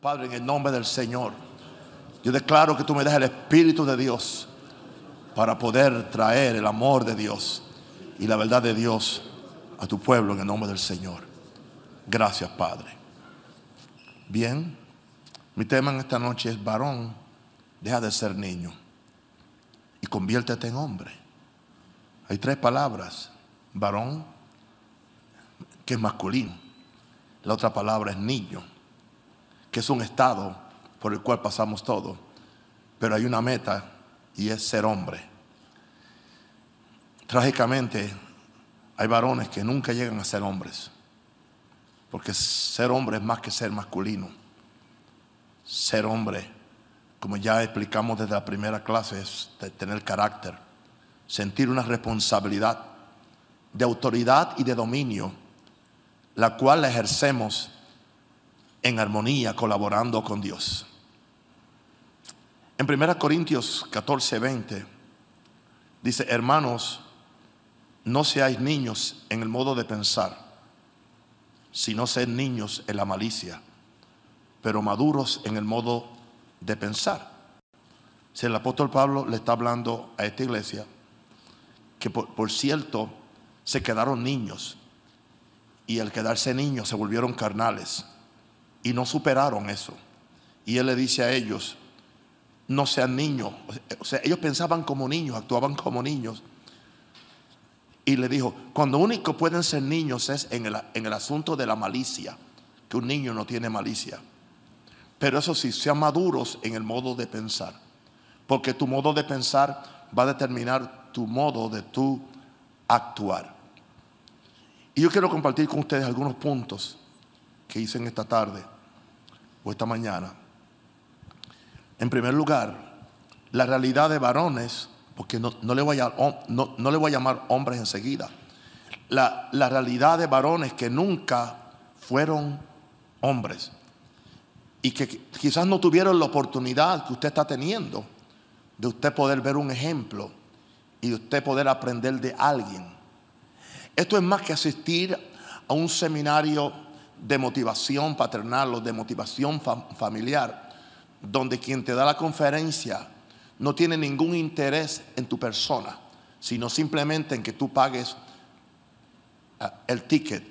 Padre, en el nombre del Señor, yo declaro que tú me das el Espíritu de Dios para poder traer el amor de Dios y la verdad de Dios a tu pueblo en el nombre del Señor. Gracias, Padre. Bien, mi tema en esta noche es varón, deja de ser niño y conviértete en hombre. Hay tres palabras, varón, que es masculino. La otra palabra es niño, que es un estado por el cual pasamos todo. Pero hay una meta y es ser hombre. Trágicamente, hay varones que nunca llegan a ser hombres. Porque ser hombre es más que ser masculino. Ser hombre, como ya explicamos desde la primera clase, es tener carácter, sentir una responsabilidad de autoridad y de dominio, la cual la ejercemos en armonía, colaborando con Dios. En 1 Corintios 14, 20 dice, hermanos, no seáis niños en el modo de pensar sino ser niños en la malicia, pero maduros en el modo de pensar. Si el apóstol Pablo le está hablando a esta iglesia, que por, cierto se quedaron niños, y al quedarse niños se volvieron carnales, y no superaron eso. Y él le dice a ellos, no sean niños. O sea, ellos pensaban como niños, actuaban como niños, y le dijo, cuando único pueden ser niños es en el, en el asunto de la malicia, que un niño no tiene malicia. Pero eso sí, sean maduros en el modo de pensar, porque tu modo de pensar va a determinar tu modo de tu actuar. Y yo quiero compartir con ustedes algunos puntos que hice esta tarde o esta mañana. En primer lugar, la realidad de varones porque no, le voy a, no, le voy a llamar hombres enseguida. La, la realidad de varones que nunca fueron hombres y que quizás no tuvieron la oportunidad que usted está teniendo de usted poder ver un ejemplo y de usted poder aprender de alguien. Esto es más que asistir a un seminario de motivación paternal o de motivación familiar, donde quien te da la conferencia no tiene ningún interés en tu persona, sino simplemente en que tú pagues ah, el ticket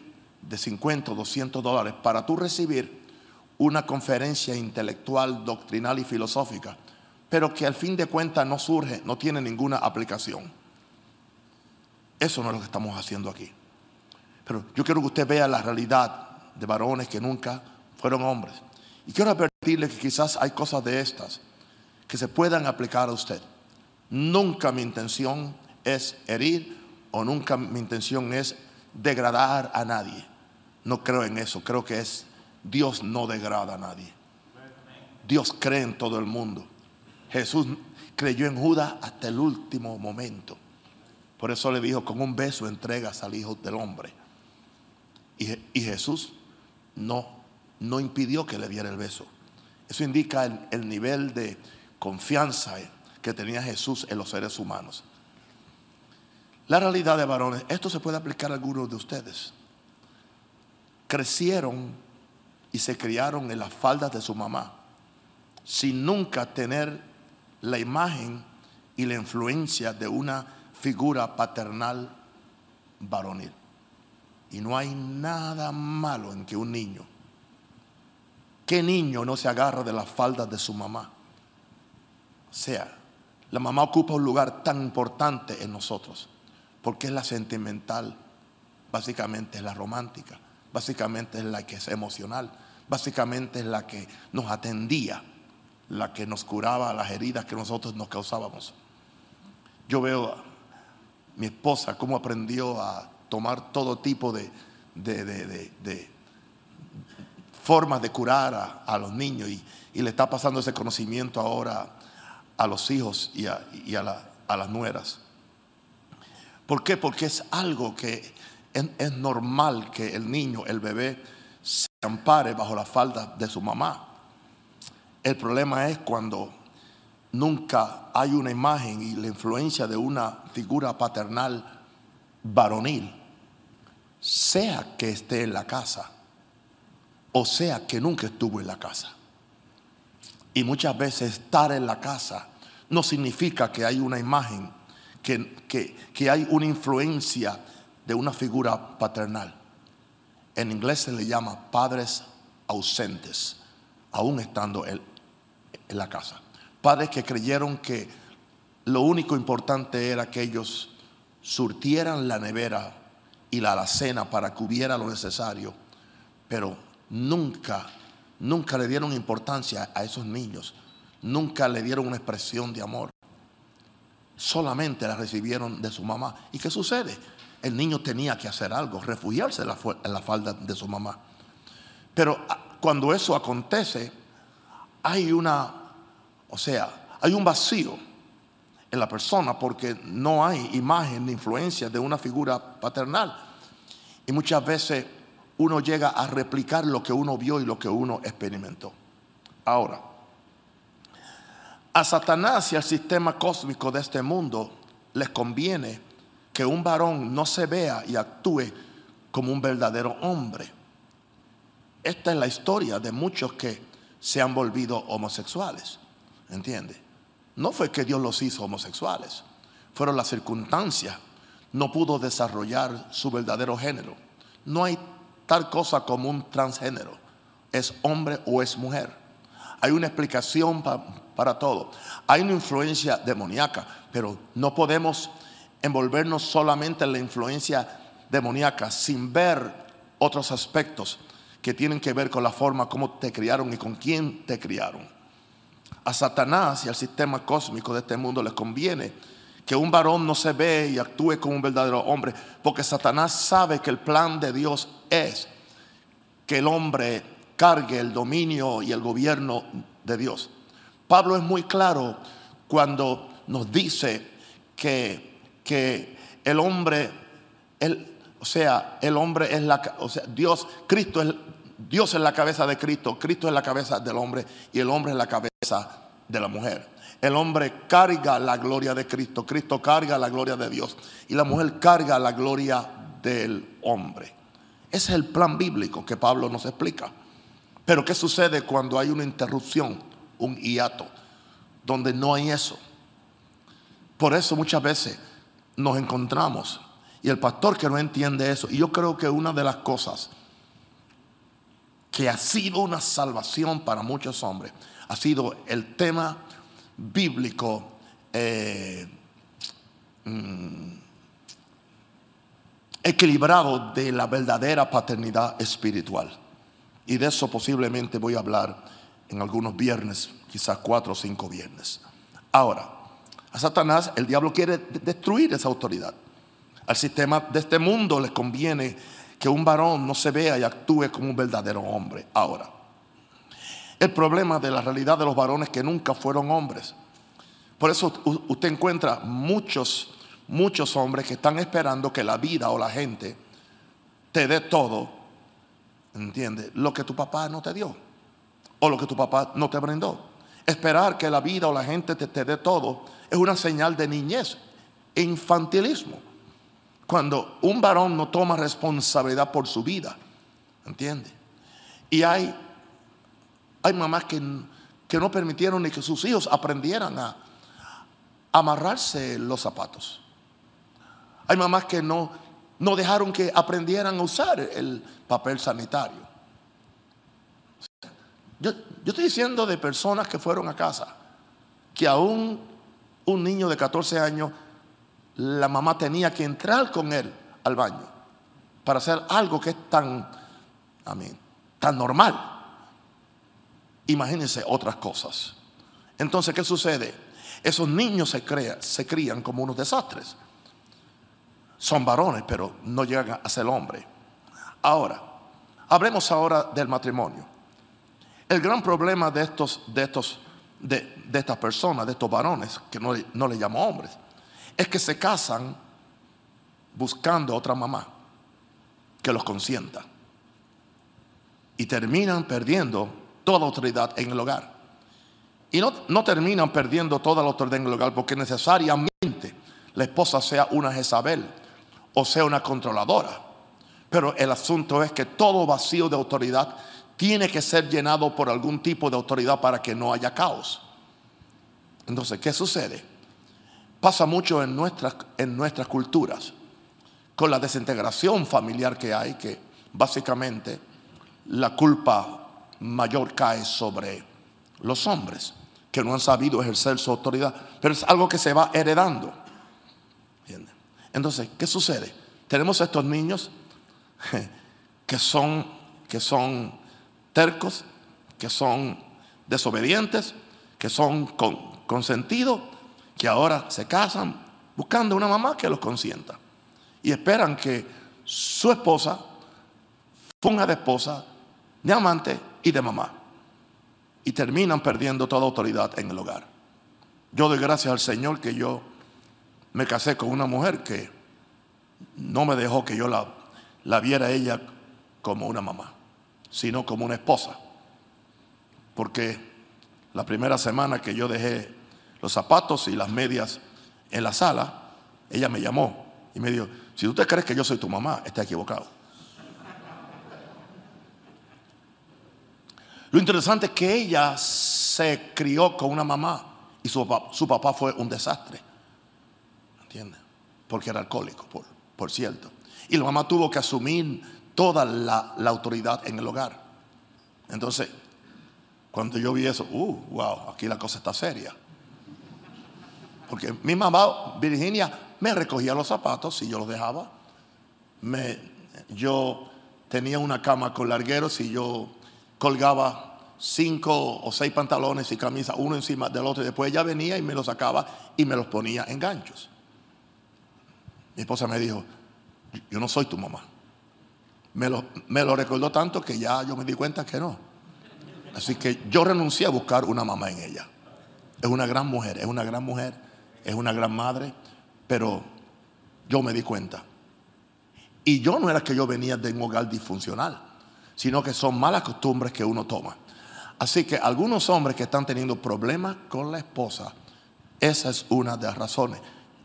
de 50 o 200 dólares para tú recibir una conferencia intelectual, doctrinal y filosófica, pero que al fin de cuentas no surge, no tiene ninguna aplicación. Eso no es lo que estamos haciendo aquí. Pero yo quiero que usted vea la realidad de varones que nunca fueron hombres. Y quiero advertirle que quizás hay cosas de estas que se puedan aplicar a usted. Nunca mi intención es herir o nunca mi intención es degradar a nadie. No creo en eso, creo que es Dios no degrada a nadie. Dios cree en todo el mundo. Jesús creyó en Judas hasta el último momento. Por eso le dijo, con un beso entregas al Hijo del Hombre. Y, Jesús no, no impidió que le diera el beso. Eso indica el nivel de confianza que tenía Jesús en los seres humanos. La realidad de varones, esto se puede aplicar a algunos de ustedes. Crecieron y se criaron en las faldas de su mamá, sin nunca tener la imagen y la influencia de una figura paternal varonil. Y no hay nada malo en que un niño, ¿qué niño no se agarra de las faldas de su mamá? O sea, la mamá ocupa un lugar tan importante en nosotros, porque es la sentimental, básicamente es la romántica, básicamente es la que es emocional, básicamente es la que nos atendía, la que nos curaba las heridas que nosotros nos causábamos. Yo veo a mi esposa cómo aprendió a tomar todo tipo de, formas de curar a, los niños y, y le está pasando ese conocimiento ahora a los hijos y a, las nueras. ¿Por qué? Porque es algo que es, normal que el niño, el bebé, se ampare bajo la falda de su mamá. El problema es cuando nunca hay una imagen y la influencia de una figura paternal varonil, sea que esté en la casa o sea que nunca estuvo en la casa. Y muchas veces estar en la casa no significa que hay una imagen, que, que hay una influencia de una figura paternal. En inglés se le llama padres ausentes, aún estando en la casa. Padres que creyeron que lo único importante era que ellos surtieran la nevera y la alacena para que hubiera lo necesario, pero nunca, nunca le dieron importancia a esos niños, nunca le dieron una expresión de amor, solamente la recibieron de su mamá. ¿Y qué sucede? El niño tenía que hacer algo, refugiarse en la, en la falda de su mamá. Pero ah, cuando eso acontece, hay una, o sea, hay un vacío en la persona porque no hay imagen ni influencia de una figura paternal. Y muchas veces uno llega a replicar lo que uno vio y lo que uno experimentó. Ahora, a Satanás y al sistema cósmico de este mundo les conviene que un varón no se vea y actúe como un verdadero hombre. Esta es la historia de muchos que se han volvido homosexuales. ¿Entiende? No fue que Dios los hizo homosexuales, fueron las circunstancias. No pudo desarrollar su verdadero género. No hay tal cosa como un transgénero. Es hombre o es mujer. Hay una explicación para todo. Hay una influencia demoníaca, pero no podemos envolvernos solamente en la influencia demoníaca sin ver otros aspectos que tienen que ver con la forma como te criaron y con quién te criaron a Satanás y al sistema cósmico de este mundo les conviene que un varón no se ve y actúe como un verdadero hombre, porque Satanás sabe que el plan de Dios es que el hombre cargue el dominio y el gobierno de Dios. Pablo es muy claro cuando nos dice que, que el hombre, el, o sea, el hombre es la, o sea, Dios, Cristo es, Dios es la cabeza de Cristo, Cristo es la cabeza del hombre y el hombre es la cabeza de la mujer. El hombre carga la gloria de Cristo, Cristo carga la gloria de Dios y la mujer carga la gloria del hombre. Ese es el plan bíblico que Pablo nos explica. Pero ¿qué sucede cuando hay una interrupción, un hiato, donde no hay eso? Por eso muchas veces nos encontramos y el pastor que no entiende eso, y yo creo que una de las cosas que ha sido una salvación para muchos hombres, ha sido el tema bíblico eh, mm, equilibrado de la verdadera paternidad espiritual. Y de eso posiblemente voy a hablar en algunos viernes, quizás cuatro o cinco viernes. Ahora, a Satanás el diablo quiere destruir esa autoridad. Al sistema de este mundo les conviene que un varón no se vea y actúe como un verdadero hombre. Ahora, el problema de la realidad de los varones que nunca fueron hombres. Por eso usted encuentra muchos, muchos hombres que están esperando que la vida o la gente te dé todo, ¿entiende? Lo que tu papá no te dio o lo que tu papá no te brindó. Esperar que la vida o la gente te, te dé todo es una señal de niñez e infantilismo. Cuando un varón no toma responsabilidad por su vida, ¿entiende? Y hay hay mamás que, que no permitieron ni que sus hijos aprendieran a, amarrarse los zapatos. Hay mamás que no, no dejaron que aprendieran a usar el papel sanitario. Yo, yo, estoy diciendo de personas que fueron a casa, que aún un niño de 14 años, la mamá tenía que entrar con él al baño para hacer algo que es tan, tan normal. Imagínense otras cosas. Entonces, ¿qué sucede? Esos niños se, se crían como unos desastres. Son varones, pero no llegan a ser hombre. Ahora, hablemos ahora del matrimonio. El gran problema de estos, de estos, de, estas personas, de estos varones, que no, no le llamo hombres, es que se casan buscando otra mamá que los consienta. Y terminan perdiendo toda autoridad en el hogar. Y no, no terminan perdiendo toda la autoridad en el hogar porque necesariamente la esposa sea una Jezabel o sea una controladora. Pero el asunto es que todo vacío de autoridad tiene que ser llenado por algún tipo de autoridad para que no haya caos. Entonces, ¿qué sucede? Pasa mucho en nuestras, en nuestras culturas, con la desintegración familiar que hay, que básicamente la culpa mayor cae sobre los hombres, que no han sabido ejercer su autoridad, pero es algo que se va heredando. Entonces, ¿qué sucede? Tenemos estos niños que son, que son tercos, que son desobedientes, que son consentidos, que ahora se casan buscando una mamá que los consienta. Y esperan que su esposa funja de esposa, de amante y de mamá. Y terminan perdiendo toda autoridad en el hogar. Yo doy gracias al Señor que yo me casé con una mujer que no me dejó que yo la, la viera ella como una mamá, sino como una esposa. Porque la primera semana que yo dejé los zapatos y las medias en la sala, ella me llamó y me dijo, si tú te crees que yo soy tu mamá, está equivocado. Lo interesante es que ella se crió con una mamá y su papá, fue un desastre. ¿Entiendes? Porque era alcohólico, por, por cierto. Y la mamá tuvo que asumir toda la, autoridad en el hogar. Entonces, cuando yo vi eso, uh, wow, aquí la cosa está seria. Porque mi mamá, Virginia, me recogía los zapatos y yo los dejaba. Me, yo tenía una cama con largueros y yo colgaba cinco o seis pantalones y camisas, uno encima del otro. Y después ella venía y me los sacaba y me los ponía en ganchos. Mi esposa me dijo, yo no soy tu mamá. Me lo, recordó tanto que ya yo me di cuenta que no. Así que yo renuncié a buscar una mamá en ella. Es una gran mujer, es una gran mujer, es una gran madre, pero yo me di cuenta. Y yo no era que yo venía de un hogar disfuncional, sino que son malas costumbres que uno toma. Así que algunos hombres que están teniendo problemas con la esposa, esa es una de las razones.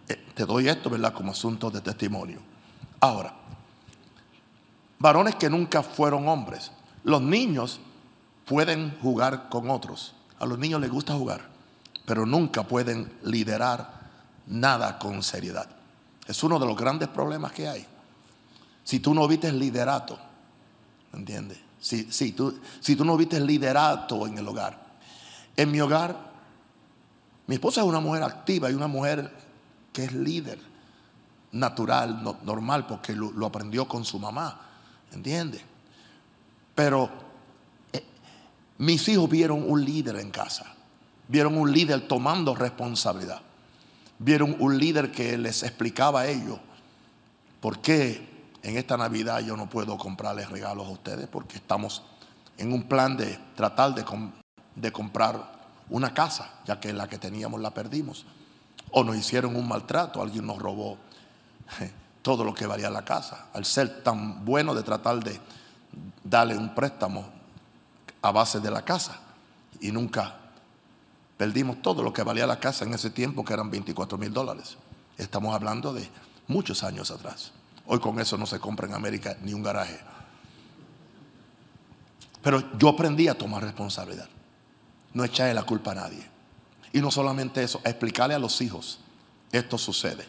Eh, te doy esto, ¿verdad? Como asunto de testimonio. Ahora, varones que nunca fueron hombres. Los niños pueden jugar con otros. A los niños les gusta jugar, pero nunca pueden liderar nada con seriedad. Es uno de los grandes problemas que hay. Si tú no viste liderato, ¿entiendes? Si, si, tú, si tú no viste liderato en el hogar. En mi hogar, mi esposa es una mujer activa y una mujer que es líder, natural, normal, porque lo aprendió con su mamá. ¿Entiende? Pero eh, mis hijos vieron un líder en casa. Vieron un líder tomando responsabilidad. Vieron un líder que les explicaba a ellos por qué en esta Navidad yo no puedo comprarles regalos a ustedes porque estamos en un plan de tratar de, de comprar una casa, ya que la que teníamos la perdimos. O nos hicieron un maltrato, alguien nos robó todo lo que valía la casa. Al ser tan bueno de tratar de darle un préstamo a base de la casa. Y nunca perdimos todo lo que valía la casa en ese tiempo, que eran 24 mil dólares. Estamos hablando de muchos años atrás. Hoy con eso no se compra en América ni un garaje. Pero yo aprendí a tomar responsabilidad. No echarle la culpa a nadie. Y no solamente eso, explicarle a los hijos, esto sucede.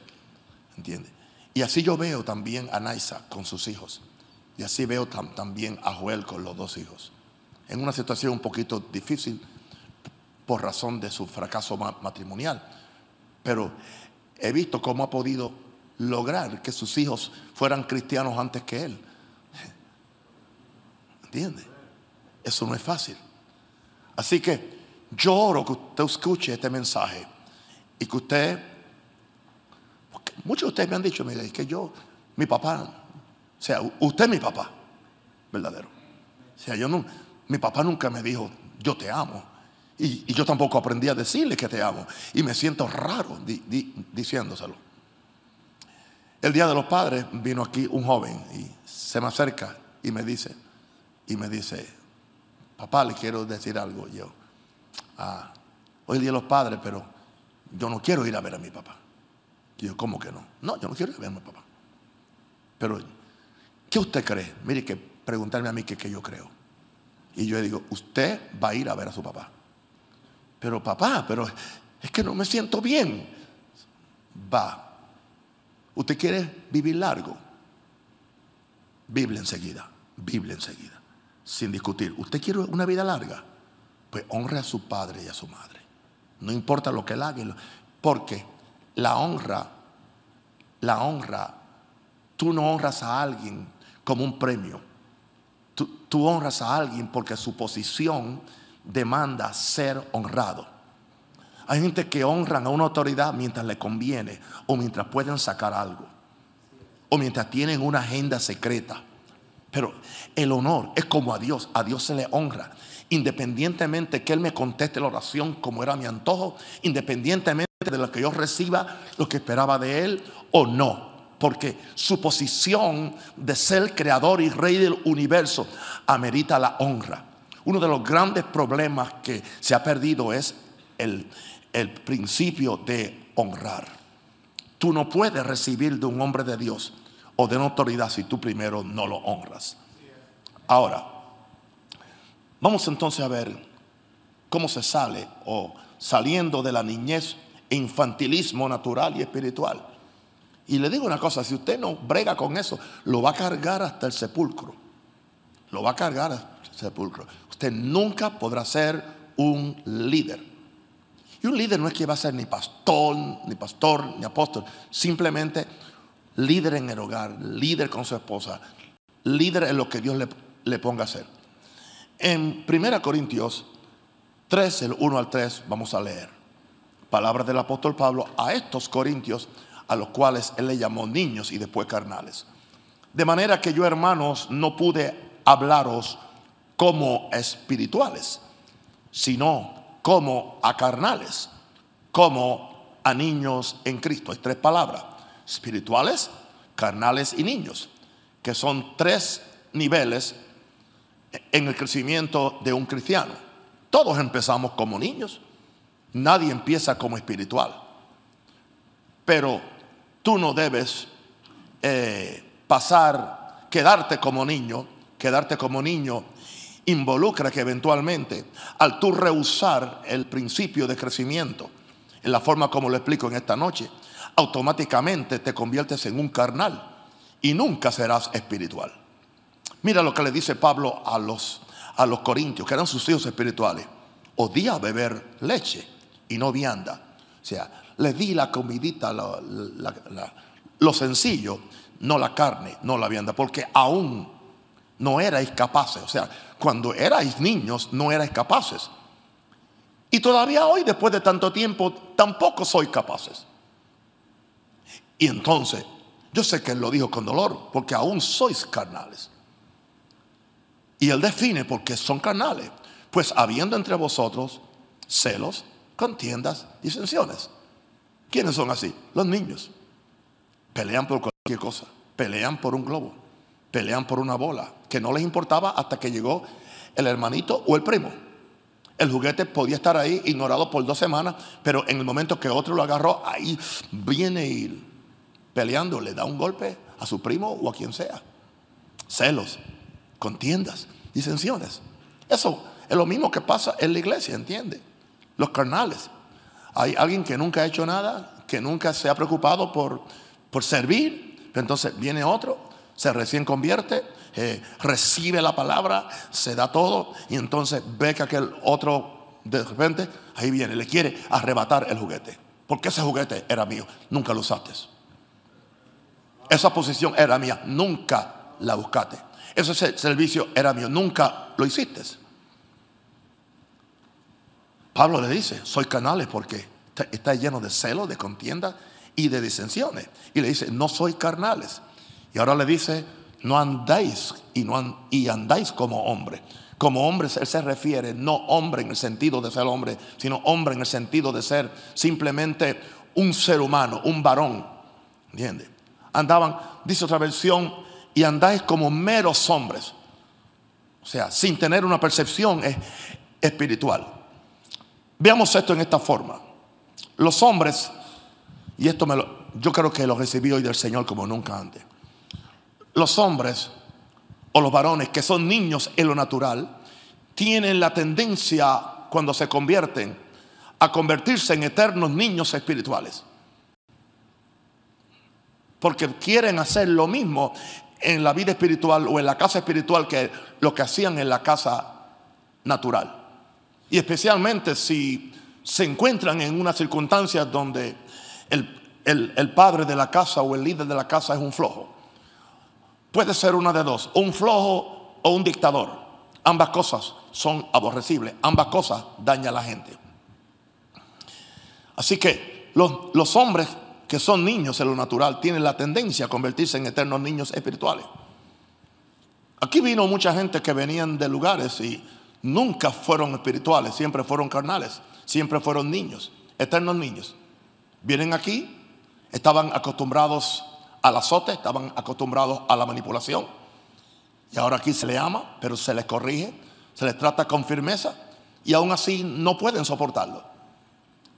¿Entiendes? Y así yo veo también a Naisa con sus hijos. Y así veo también a Joel con los dos hijos. En una situación un poquito difícil por razón de su fracaso matrimonial. Pero he visto cómo ha podido lograr que sus hijos fueran cristianos antes que él. ¿Entiende? Eso no es fácil. Así que yo oro que usted escuche este mensaje y que usted Muchos de ustedes me han dicho, mire, que yo, mi papá, o sea, usted es mi papá, verdadero. O sea, yo no, mi papá nunca me dijo, yo te amo. Y, yo tampoco aprendí a decirle que te amo. Y me siento raro diciéndoselo. El día de los padres vino aquí un joven y se me acerca y me dice, y me dice, papá, le quiero decir algo. Yo, ah, hoy el día de los padres, pero yo no quiero ir a ver a mi papá. Y yo, ¿cómo que no? No, yo no quiero verme, papá. Pero, ¿qué usted cree? Mire que preguntarme a mí qué, yo creo. Y yo le digo, usted va a ir a ver a su papá. Pero papá, pero es que no me siento bien. Va. ¿Usted quiere vivir largo? Biblia enseguida, Biblia enseguida, sin discutir. ¿Usted quiere una vida larga? Pues honre a su padre y a su madre. No importa lo que él haga, porque la honra, la honra, tú no honras a alguien como un premio. Tú, tú honras a alguien porque su posición demanda ser honrado. Hay gente que honran a una autoridad mientras le conviene o mientras pueden sacar algo o mientras tienen una agenda secreta. Pero el honor es como a Dios, a Dios se le honra. Independientemente que Él me conteste la oración como era mi antojo, independientemente de lo que yo reciba, lo que esperaba de Él o no. Porque su posición de ser creador y rey del universo amerita la honra. Uno de los grandes problemas que se ha perdido es el, el principio de honrar. Tú no puedes recibir de un hombre de Dios o de una autoridad si tú primero no lo honras. Ahora, vamos entonces a ver cómo se sale o saliendo de la niñez infantilismo natural y espiritual. Y le digo una cosa, si usted no brega con eso, lo va a cargar hasta el sepulcro. Lo va a cargar hasta el sepulcro. Nunca podrá ser un líder. Y un líder no es que va a ser ni pastor, ni pastor, ni apóstol. Simplemente líder en el hogar, líder con su esposa, líder en lo que Dios le, ponga a hacer. En 1 Corintios 3, el 1 al 3, vamos a leer palabras del apóstol Pablo a estos corintios, a los cuales él le llamó niños y después carnales. De manera que yo, hermanos, no pude hablaros como espirituales, sino como a carnales, como a niños en Cristo. Hay tres palabras espirituales, carnales y niños, que son tres niveles en el crecimiento de un cristiano. Todos empezamos como niños, nadie empieza como espiritual, pero tú no debes eh, pasar, quedarte como niño, quedarte como niño involucra que eventualmente al tú rehusar el principio de crecimiento, en la forma como lo explico en esta noche, automáticamente te conviertes en un carnal y nunca serás espiritual. Mira lo que le dice Pablo a los, a los corintios, que eran sus hijos espirituales. Odía beber leche y no vianda. O sea, le di la comidita, lo sencillo, no la carne, no la vianda, porque aún no erais capaces. O sea, cuando erais niños no erais capaces. Y todavía hoy, después de tanto tiempo, tampoco soy capaces. Y entonces, yo sé que él lo dijo con dolor, porque aún sois carnales. Y él define por qué son carnales. Pues habiendo entre vosotros celos, contiendas, disensiones. ¿Quiénes son así? Los niños. Pelean por cualquier cosa. Pelean por un globo. Pelean por una bola. Que no les importaba hasta que llegó el hermanito o el primo. El juguete podía estar ahí ignorado por dos semanas, pero en el momento que otro lo agarró, ahí viene y peleando, le da un golpe a su primo o a quien sea. Celos, contiendas, disensiones. Eso es lo mismo que pasa en la iglesia, ¿entiende? Los carnales. Hay alguien que nunca ha hecho nada, que nunca se ha preocupado por, por servir, entonces viene otro, se recién convierte, eh, recibe la palabra, se da todo y entonces ve que aquel otro de repente, ahí viene, le quiere arrebatar el juguete. Porque ese juguete era mío, nunca lo usaste. Esa posición era mía, nunca la buscaste. Ese servicio era mío, nunca lo hiciste. Pablo le dice, soy canales porque está lleno de celos, de contienda y de disensiones. Y le dice, no soy carnales. Y ahora le dice, no andáis y, no y andáis como hombre. Como hombre él se refiere no hombre en el sentido de ser hombre, sino hombre en el sentido de ser simplemente un ser humano, un varón. ¿Entiendes? andaban, dice otra versión, y andáis como meros hombres. O sea, sin tener una percepción espiritual. Veamos esto en esta forma. Los hombres, y esto me lo, yo creo que lo recibí hoy del Señor como nunca antes. Los hombres o los varones que son niños en lo natural tienen la tendencia, cuando se convierten, a convertirse en eternos niños espirituales. Porque quieren hacer lo mismo en la vida espiritual o en la casa espiritual que lo que hacían en la casa natural. Y especialmente si se encuentran en una circunstancia donde el, padre de la casa o el líder de la casa es un flojo. Puede ser una de dos, un flojo o un dictador. Ambas cosas son aborrecibles, ambas cosas dañan a la gente. Así que los, los hombres que son niños en lo natural tienen la tendencia a convertirse en eternos niños espirituales. Aquí vino mucha gente que venían de lugares y nunca fueron espirituales, siempre fueron carnales, siempre fueron niños, eternos niños. Vienen aquí, estaban acostumbrados al azote, estaban acostumbrados a la manipulación. Y ahora aquí se les ama, pero se les corrige, se les trata con firmeza y aún así no pueden soportarlo.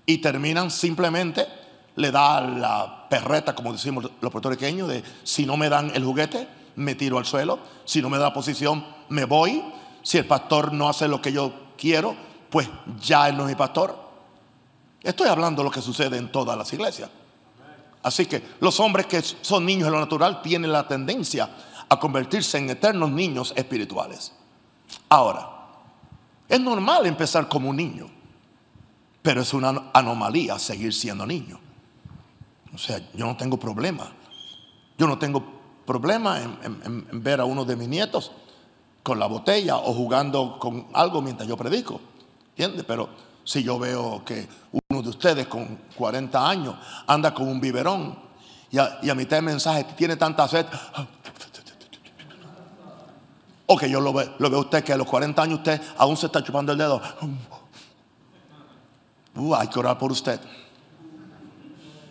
Y terminan simplemente, le da la perreta, como decimos los puertorriqueños, de si no me dan el juguete, me tiro al suelo, si no me da posición, me voy, si el pastor no hace lo que yo quiero, pues ya él no es mi pastor. Estoy hablando de lo que sucede en todas las iglesias. Así que los hombres que son niños en lo natural tienen la tendencia a convertirse en eternos niños espirituales. Ahora, es normal empezar como un niño, pero es una anomalía seguir siendo niño. O sea, yo no tengo problema. Yo no tengo problema en, en ver a uno de mis nietos con la botella o jugando con algo mientras yo predico. ¿Entiendes? Pero si yo veo que uno de ustedes con 40 años anda con un biberón y a, mitad de mensaje tiene tanta sed. O que yo lo veo, lo veo usted que a los 40 años usted aún se está chupando el dedo. Uh, hay que orar por usted.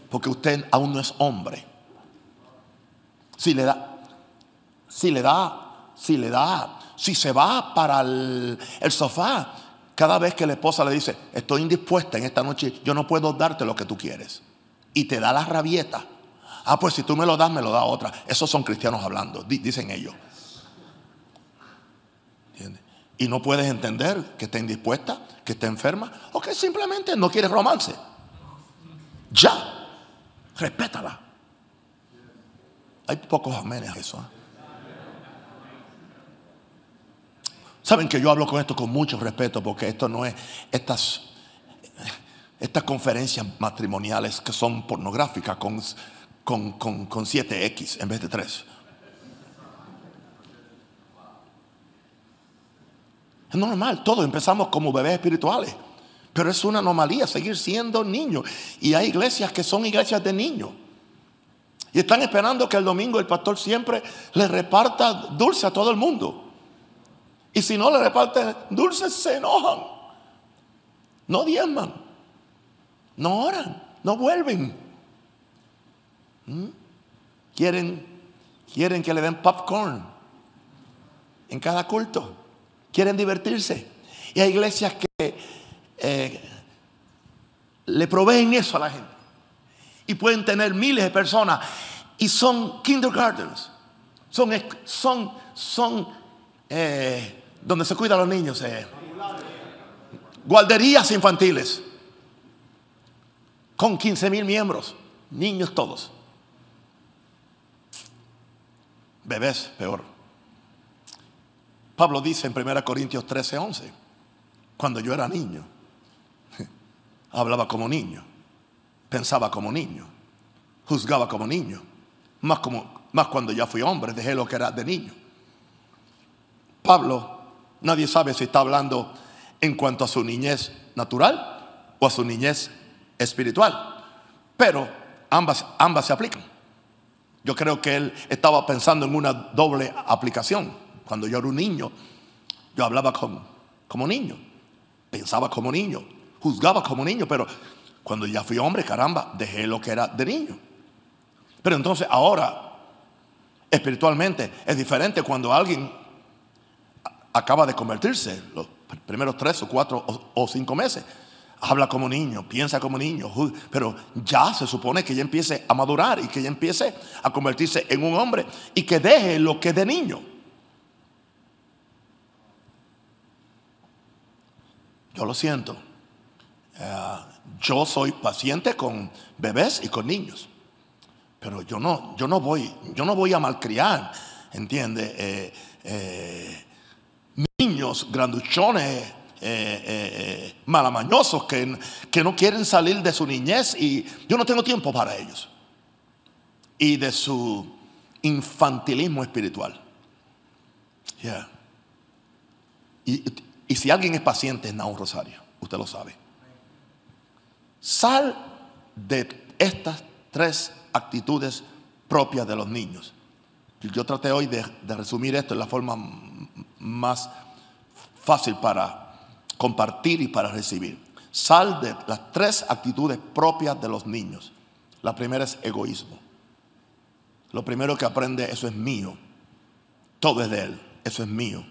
Porque usted aún no es hombre. Si le da, si le da, si le da si se va para el, sofá, cada vez que la esposa le dice, estoy indispuesta en esta noche, yo no puedo darte lo que tú quieres. Y te da la rabieta. Ah, pues si tú me lo das, me lo da otra. Esos son cristianos hablando, dicen ellos. Y no puedes entender que esté indispuesta, que esté enferma, o que simplemente no quiere romance. Ya, respétala. Hay pocos amenes a eso. ¿eh? Saben que yo hablo con esto con mucho respeto porque esto no es estas, estas conferencias matrimoniales que son pornográficas con, con, con, con 7X en vez de 3. Es normal, todos empezamos como bebés espirituales, pero es una anomalía seguir siendo niños. Y hay iglesias que son iglesias de niños. Y están esperando que el domingo el pastor siempre le reparta dulce a todo el mundo. Y si no le reparten dulces, se enojan. No diezman. No oran. No vuelven. ¿Mm? Quieren, quieren que le den popcorn en cada culto. Quieren divertirse. Y hay iglesias que eh, le proveen eso a la gente. Y pueden tener miles de personas. Y son kindergartens. Son, son, son eh, donde se cuidan los niños. Eh. Guarderías infantiles. Con 15 mil miembros. Niños todos. Bebés, peor. Pablo dice en 1 Corintios 13, 11. Cuando yo era niño. Hablaba como niño. Pensaba como niño. Juzgaba como niño. Más, como, más cuando ya fui hombre, dejé lo que era de niño. Pablo Nadie sabe si está hablando en cuanto a su niñez natural o a su niñez espiritual. Pero ambas, ambas se aplican. Yo creo que él estaba pensando en una doble aplicación. Cuando yo era un niño, yo hablaba como, como niño, pensaba como niño, juzgaba como niño, pero cuando ya fui hombre, caramba, dejé lo que era de niño. Pero entonces ahora, espiritualmente, es diferente cuando alguien acaba de convertirse, los primeros tres o cuatro o, cinco meses. Habla como niño, piensa como niño, pero ya se supone que ya empiece a madurar y que ya empiece a convertirse en un hombre y que deje lo que es de niño. Yo lo siento. Eh, yo soy paciente con bebés y con niños. Pero yo no, yo no voy, yo no voy a malcriar, ¿entiende? Eh, eh, niños granduchones, malamañosos que, que no quieren salir de su niñez y yo no tengo tiempo para ellos. Y de su infantilismo espiritual. Y, si alguien es paciente, es Naúl Rosario. Usted lo sabe. Sal de estas tres actitudes propias de los niños. Yo traté hoy de, resumir esto en la forma más fácil para compartir y para recibir. Sal de las tres actitudes propias de los niños. La primera es egoísmo. Lo primero que aprende, eso es mío. Todo es de él, eso es mío.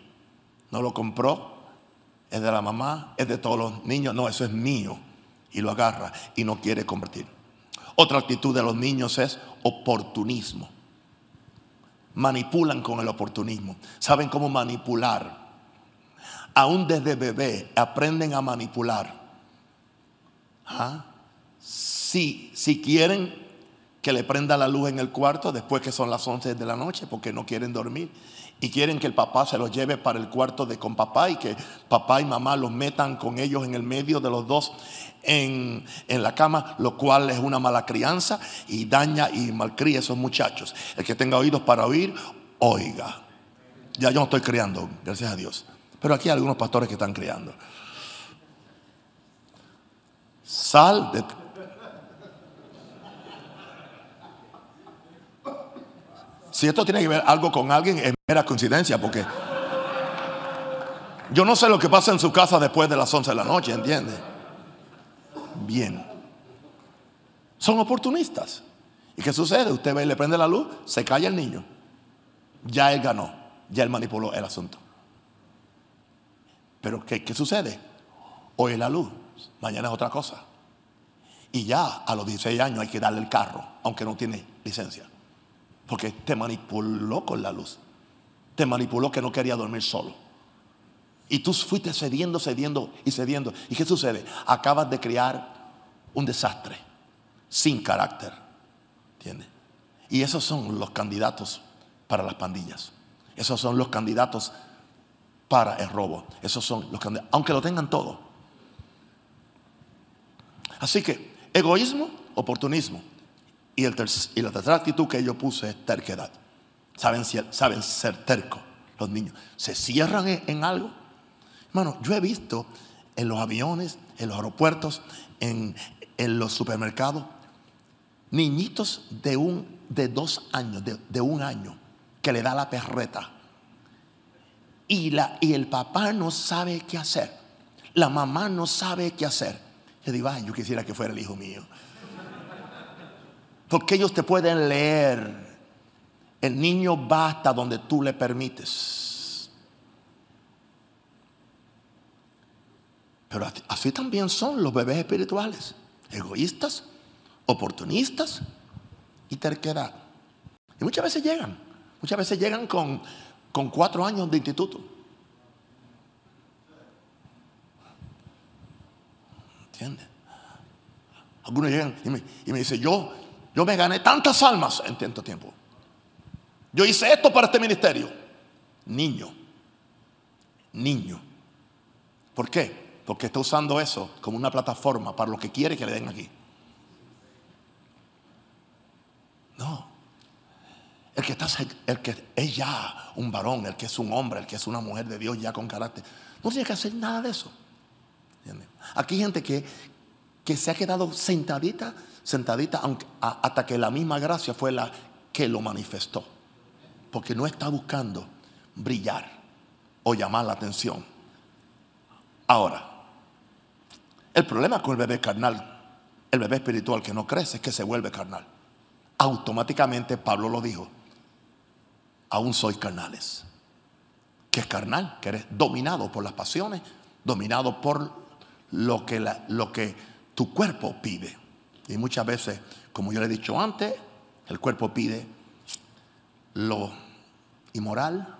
No lo compró, es de la mamá, es de todos los niños. No, eso es mío. Y lo agarra y no quiere convertir. Otra actitud de los niños es oportunismo. Manipulan con el oportunismo. Saben cómo manipular. Aún desde bebé aprenden a manipular. ¿Ah? Si, si quieren que le prenda la luz en el cuarto después que son las 11 de la noche porque no quieren dormir y quieren que el papá se los lleve para el cuarto de con papá y que papá y mamá los metan con ellos en el medio de los dos en, la cama, lo cual es una mala crianza y daña y malcría a esos muchachos. El que tenga oídos para oír, oiga. Ya yo no estoy criando, gracias a Dios. Pero aquí hay algunos pastores que están criando. Sal de... Si esto tiene que ver algo con alguien, es mera coincidencia, porque yo no sé lo que pasa en su casa después de las 11 de la noche, ¿entiende? Bien. Son oportunistas. ¿Y qué sucede? Usted ve y le prende la luz, se calla el niño. Ya él ganó, ya él manipuló el asunto. Pero ¿qué, sucede? Hoy la luz, mañana es otra cosa. Y ya a los 16 años hay que darle el carro, aunque no tiene licencia. Porque te manipuló con la luz. Te manipuló que no quería dormir solo. Y tú fuiste cediendo, cediendo y cediendo. ¿Y qué sucede? Acabas de crear un desastre sin carácter. ¿Entiendes? Y esos son los candidatos para las pandillas. Esos son los candidatos para el robo. Esos son los candidatos, aunque lo tengan todo. Así que egoísmo, oportunismo. Y, la tercera actitud que yo puse es terquedad. Saben, saben ser tercos los niños. Se cierran en algo Hermano, yo he visto en los aviones, en los aeropuertos, en, los supermercados, niñitos de, un, de dos años, de, un año, que le da la perreta. Y, la, y el papá no sabe qué hacer. La mamá no sabe qué hacer. Yo digo, ay, yo quisiera que fuera el hijo mío. Porque ellos te pueden leer. El niño va hasta donde tú le permites. Pero así también son los bebés espirituales, egoístas, oportunistas y terquedad. Y muchas veces llegan, muchas veces llegan con, con cuatro años de instituto. ¿Entiendes? Algunos llegan y me, y dicen, yo, yo me gané tantas almas en tanto tiempo. Yo hice esto para este ministerio. Niño, niño. ¿Por qué? porque está usando eso como una plataforma para lo que quiere que le den aquí. No. El que, está, el que es ya un varón, el que es un hombre, el que es una mujer de Dios ya con carácter, no tiene que hacer nada de eso. Aquí hay gente que, que se ha quedado sentadita, sentadita hasta que la misma gracia fue la que lo manifestó. Porque no está buscando brillar o llamar la atención. Ahora, el problema con el bebé carnal, el bebé espiritual que no crece, es que se vuelve carnal. Automáticamente Pablo lo dijo, aún sois carnales. Que es carnal, que eres dominado por las pasiones, dominado por lo que, lo que tu cuerpo pide. Y muchas veces, como yo le he dicho antes, el cuerpo pide lo inmoral,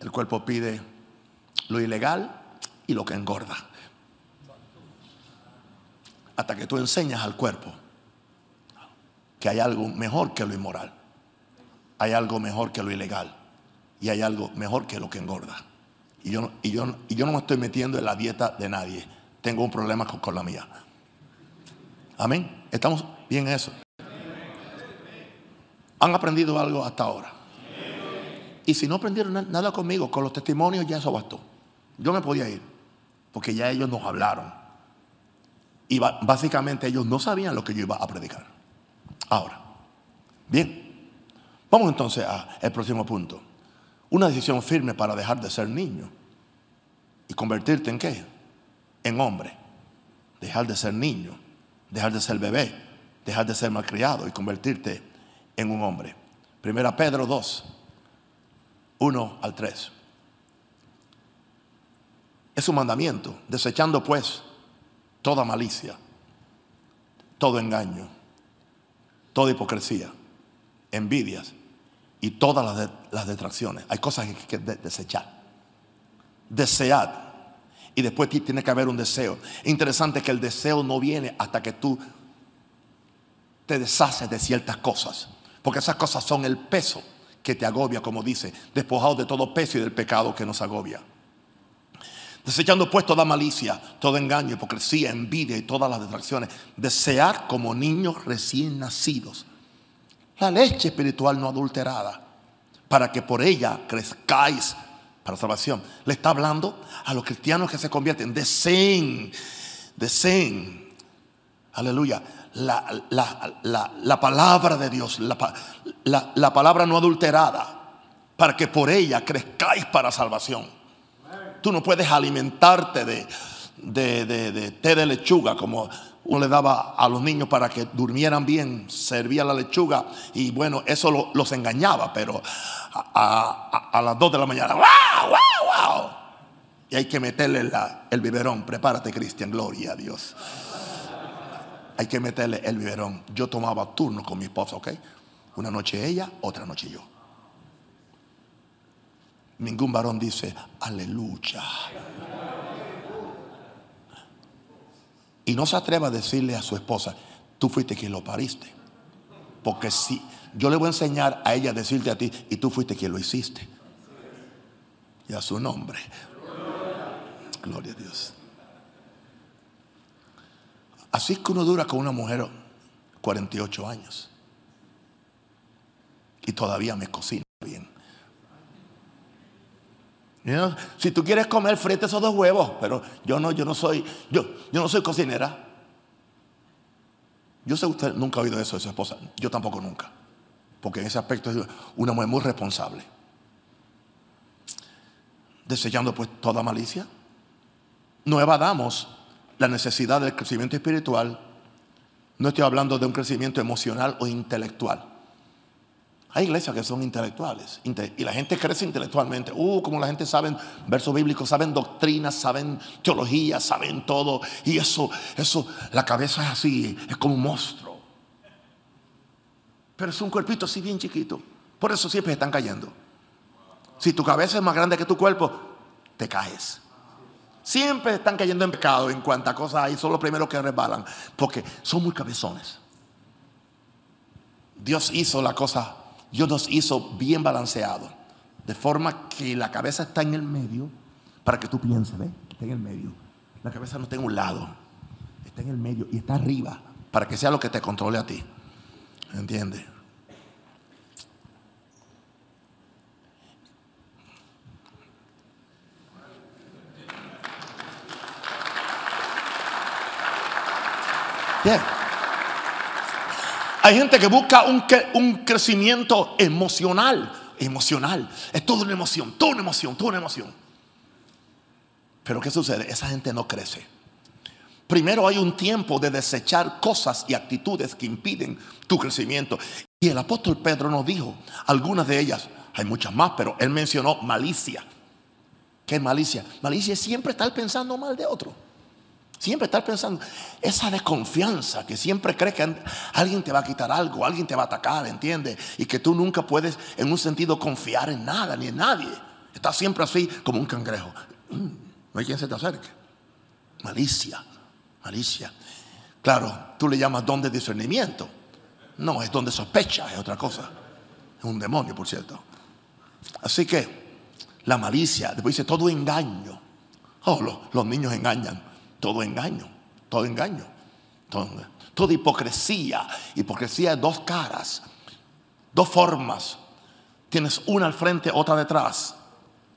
el cuerpo pide lo ilegal y lo que engorda. hasta que tú enseñas al cuerpo que hay algo mejor que lo inmoral, hay algo mejor que lo ilegal y hay algo mejor que lo que engorda. Y yo, y yo, y yo no me estoy metiendo en la dieta de nadie, tengo un problema con, con la mía. Amén. ¿Estamos bien en eso? ¿Han aprendido algo hasta ahora? Y si no aprendieron nada conmigo, con los testimonios ya eso bastó. Yo me podía ir, porque ya ellos nos hablaron. Y básicamente ellos no sabían lo que yo iba a predicar. Ahora, bien, vamos entonces al próximo punto. Una decisión firme para dejar de ser niño y convertirte en qué? En hombre. Dejar de ser niño, dejar de ser bebé, dejar de ser malcriado y convertirte en un hombre. Primera Pedro 2, 1 al 3. Es un mandamiento, desechando pues toda malicia, todo engaño, toda hipocresía, envidias y todas las, detracciones. Hay cosas que hay que desechar. Desead. Y después tiene que haber un deseo. Interesante que el deseo no viene hasta que tú te deshaces de ciertas cosas. Porque esas cosas son el peso que te agobia, como dice, despojado de todo peso y del pecado que nos agobia. Desechando pues toda malicia, todo engaño, hipocresía, envidia y todas las distracciones. Desear como niños recién nacidos la leche espiritual no adulterada, para que por ella crezcáis para salvación. Le está hablando a los cristianos que se convierten. Deseen, deseen, aleluya, la, la, palabra de Dios, la, palabra no adulterada, para que por ella crezcáis para salvación. Tú no puedes alimentarte de, de, té de lechuga como uno le daba a los niños para que durmieran bien, servía la lechuga y bueno, eso los engañaba, pero a, las 2 de la mañana, ¡wow, wow, wow! Y hay que meterle el biberón, prepárate Cristian, gloria a Dios hay que meterle el biberón. Yo tomaba turno con mi esposa, ¿ok? Una noche ella, otra noche yo. Ningún varón dice, aleluya. Y no se atreva a decirle a su esposa, tú fuiste quien lo pariste. Porque si yo le voy a enseñar a ella a decirte a ti, y tú fuiste quien lo hiciste. Y a su nombre. Gloria a Dios. Así es que uno dura con una mujer 48 años. Y todavía me cocina bien. Si tú quieres comer, frente esos dos huevos, pero yo no, yo no soy, yo, yo no soy cocinera. Yo sé que usted nunca ha oído eso de su esposa. Yo tampoco nunca. Porque en ese aspecto es una mujer muy responsable. Desechando pues toda malicia. No evadamos la necesidad del crecimiento espiritual, no estoy hablando de un crecimiento emocional o intelectual. Hay iglesias que son intelectuales y la gente crece intelectualmente. Uh, como la gente sabe versos bíblicos, saben doctrinas, saben teología, saben todo. Y eso, eso, la cabeza es así, es como un monstruo. Pero es un cuerpito así bien chiquito. Por eso siempre están cayendo. Si tu cabeza es más grande que tu cuerpo, te caes. Siempre están cayendo en pecado en cuantas cosas hay, son los primeros que resbalan, porque son muy cabezones. Dios hizo la cosa, Dios nos hizo bien balanceado, de forma que la cabeza está en el medio, para que tú pienses, ¿ves? Está en el medio. La cabeza no está en un lado, está en el medio y está arriba, para que sea lo que te controle a ti. ¿Entiendes? Hay gente que busca un, un crecimiento emocional. Emocional. Es toda una emoción, toda una emoción, toda una emoción. Pero ¿qué sucede? Esa gente no crece. Primero hay un tiempo de desechar cosas y actitudes que impiden tu crecimiento. Y el apóstol Pedro nos dijo algunas de ellas. Hay muchas más, pero él mencionó malicia. ¿Qué es malicia? Malicia es siempre estar pensando mal de otro. Siempre estar pensando, esa desconfianza que siempre crees que alguien te va a quitar algo, alguien te va a atacar, ¿entiendes? Y que tú nunca puedes en un sentido confiar en nada ni en nadie. Estás siempre así como un cangrejo. Mm, no hay quien se te acerque. Malicia, malicia. Claro, tú le llamas don de discernimiento. No, es donde sospecha, es otra cosa. Es un demonio, por cierto. Así que la malicia, después dice todo engaño. Oh, los, niños engañan. Todo engaño, todo engaño. Todo, toda hipocresía. Hipocresía de dos caras, dos formas. Tienes una al frente, otra detrás.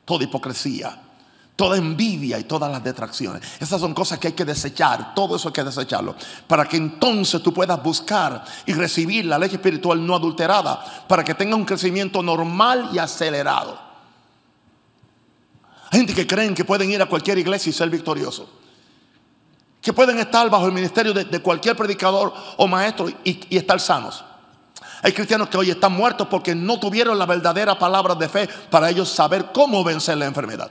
Toda hipocresía toda envidia y todas las detracciones. Esas son cosas que hay que desechar, todo eso hay que desecharlo, para que entonces tú puedas buscar y recibir la ley espiritual no adulterada, para que tenga un crecimiento normal y acelerado. Gente que creen que pueden ir a cualquier iglesia y ser victoriosos, que pueden estar bajo el ministerio de, cualquier predicador o maestro y, estar sanos. Hay cristianos que hoy están muertos porque no tuvieron la verdadera palabra de fe para ellos saber cómo vencer la enfermedad.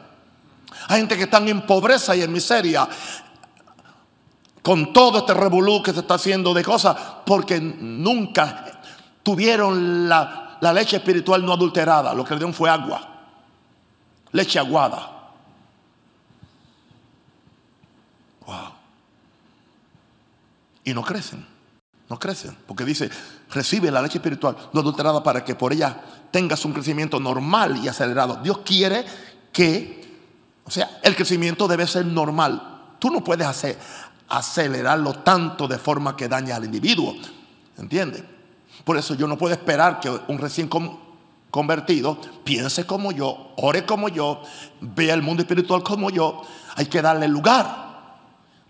Hay gente que están en pobreza y en miseria con todo este revolú que se está haciendo de cosas porque nunca tuvieron la, leche espiritual no adulterada. Lo que le dieron fue agua, leche aguada. Y no crecen, no crecen, porque dice, recibe la leche espiritual no adulterada para que por ella tengas un crecimiento normal y acelerado. Dios quiere que o sea, el crecimiento debe ser normal. Tú no puedes hacer, acelerarlo tanto de forma que dañe al individuo. ¿Entiendes? Por eso yo no puedo esperar que un recién convertido piense como yo, ore como yo, vea el mundo espiritual como yo. Hay que darle lugar.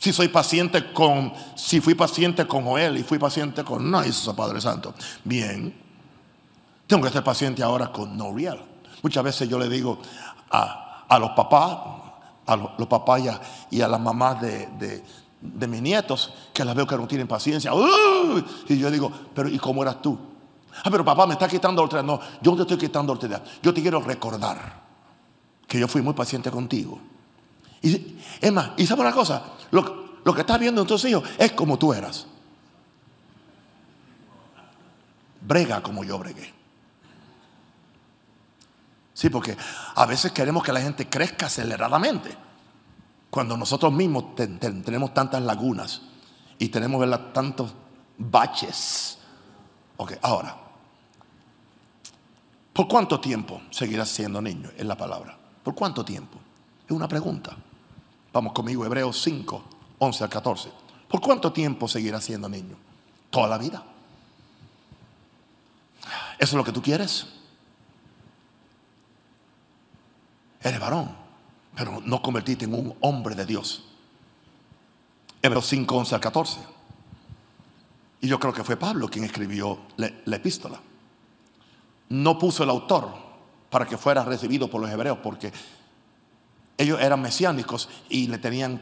Si soy paciente con, si fui paciente con Joel y fui paciente con Nice, Padre Santo, bien, tengo que ser paciente ahora con No Real. Muchas veces yo le digo a, a los papás, a los, papás y a, las mamás de, mis nietos, que las veo que no tienen paciencia. Y yo digo, pero ¿y cómo eras tú? Ah, pero papá me está quitando autoridad. No, yo no te estoy quitando autoridad. Yo te quiero recordar que yo fui muy paciente contigo. Y, es más, y sabe una cosa, lo, que estás viendo en tus hijos es como tú eras. Brega como yo bregué. Sí, porque a veces queremos que la gente crezca aceleradamente. Cuando nosotros mismos tenemos tantas lagunas y tenemos tantos baches. Ok, ahora, ¿por cuánto tiempo seguirás siendo niño? en la palabra. ¿Por cuánto tiempo? Es una pregunta. Vamos conmigo, Hebreos 5, 11 al 14. ¿Por cuánto tiempo seguirás siendo niño? Toda la vida. ¿Eso es lo que tú quieres? Eres varón, pero no convertiste en un hombre de Dios. Hebreos 5, 11 al 14. Y yo creo que fue Pablo quien escribió la, epístola. No puso el autor para que fuera recibido por los hebreos, porque ellos eran mesiánicos y le tenían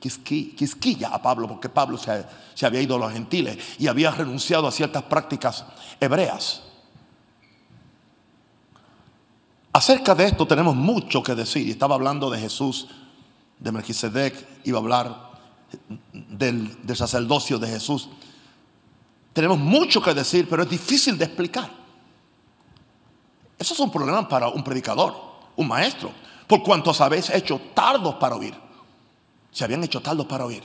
quisquilla a Pablo, porque Pablo se, había ido a los gentiles y había renunciado a ciertas prácticas hebreas. Acerca de esto tenemos mucho que decir. Estaba hablando de Jesús, de Melquisedec, iba a hablar del, sacerdocio de Jesús. Tenemos mucho que decir, pero es difícil de explicar. Eso es un problema para un predicador, un maestro, por cuanto habéis hecho tardos para oír. Se habían hecho tardos para oír.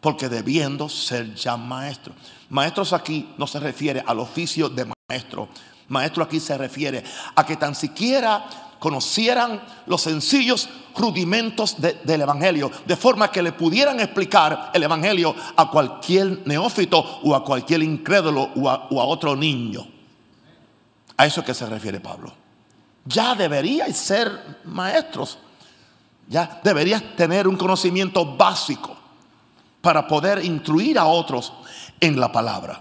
Porque debiendo ser ya maestros. Maestros aquí no se refiere al oficio de maestro, Maestro aquí se refiere a que tan siquiera conocieran los sencillos rudimentos del Evangelio, de forma que le pudieran explicar el Evangelio a cualquier neófito o a cualquier incrédulo o a, otro niño. A eso es que se refiere Pablo. Ya deberíais ser maestros, ya deberías tener un conocimiento básico para poder instruir a otros en la palabra.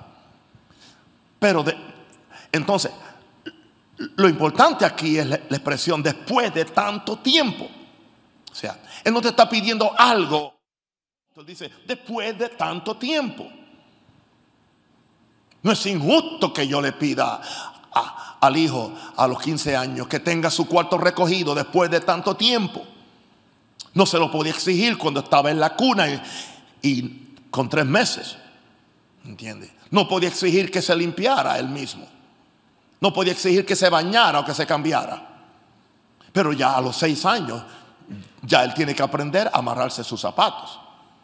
Pero entonces, lo importante aquí es la, expresión después de tanto tiempo. O sea, Él no te está pidiendo algo. Él dice, después de tanto tiempo. No es injusto que yo le pida al hijo a los 15 años que tenga su cuarto recogido después de tanto tiempo. No se lo podía exigir cuando estaba en la cuna y, con tres meses. ¿Entiende? No podía exigir que se limpiara él mismo. No podía exigir que se bañara o que se cambiara. Pero ya a los seis años, ya él tiene que aprender a amarrarse sus zapatos.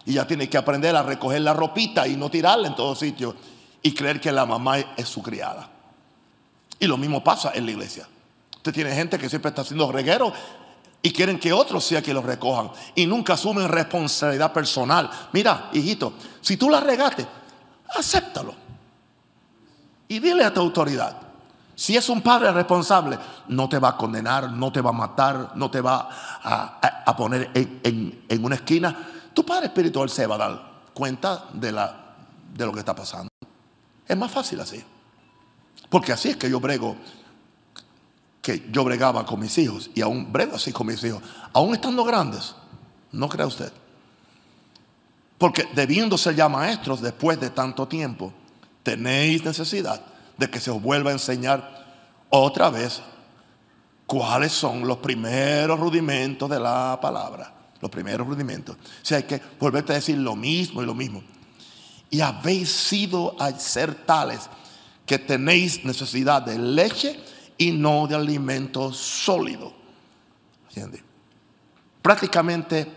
Y ya tiene que aprender a recoger la ropita y no tirarla en todos sitios y creer que la mamá es su criada. Y lo mismo pasa en la iglesia. Usted tiene gente que siempre está haciendo reguero y quieren que otros sea que los recojan y nunca asumen responsabilidad personal. Mira, hijito, si tú la regaste, acéptalo y dile a tu autoridad. Si es un padre responsable, no te va a condenar, no te va a matar, no te va a, poner en, en, una esquina. Tu padre espiritual se va a dar cuenta de, la, de lo que está pasando. Es más fácil así. Porque así es que yo brego, que yo bregaba con mis hijos y aún brego así con mis hijos, aún estando grandes, no crea usted. Porque debiendo ser ya maestros después de tanto tiempo, tenéis necesidad de que se os vuelva a enseñar otra vez cuáles son los primeros rudimentos de la palabra. Los primeros rudimentos. O sea, hay que volverte a decir lo mismo y lo mismo. Y habéis sido a ser tales que tenéis necesidad de leche y no de alimento sólido. ¿Entiendes? Prácticamente,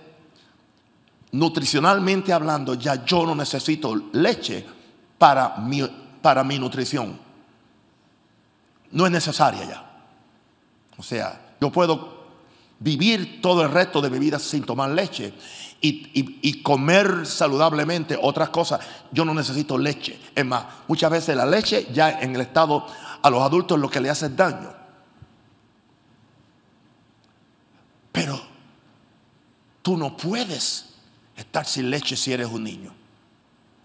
nutricionalmente hablando, ya yo no necesito leche para mi, para mi nutrición. No es necesaria ya. O sea, yo puedo vivir todo el resto de mi vida sin tomar leche y, comer saludablemente otras cosas. Yo no necesito leche. Es más, muchas veces la leche ya en el estado a los adultos lo que le hace daño. Pero tú no puedes estar sin leche si eres un niño.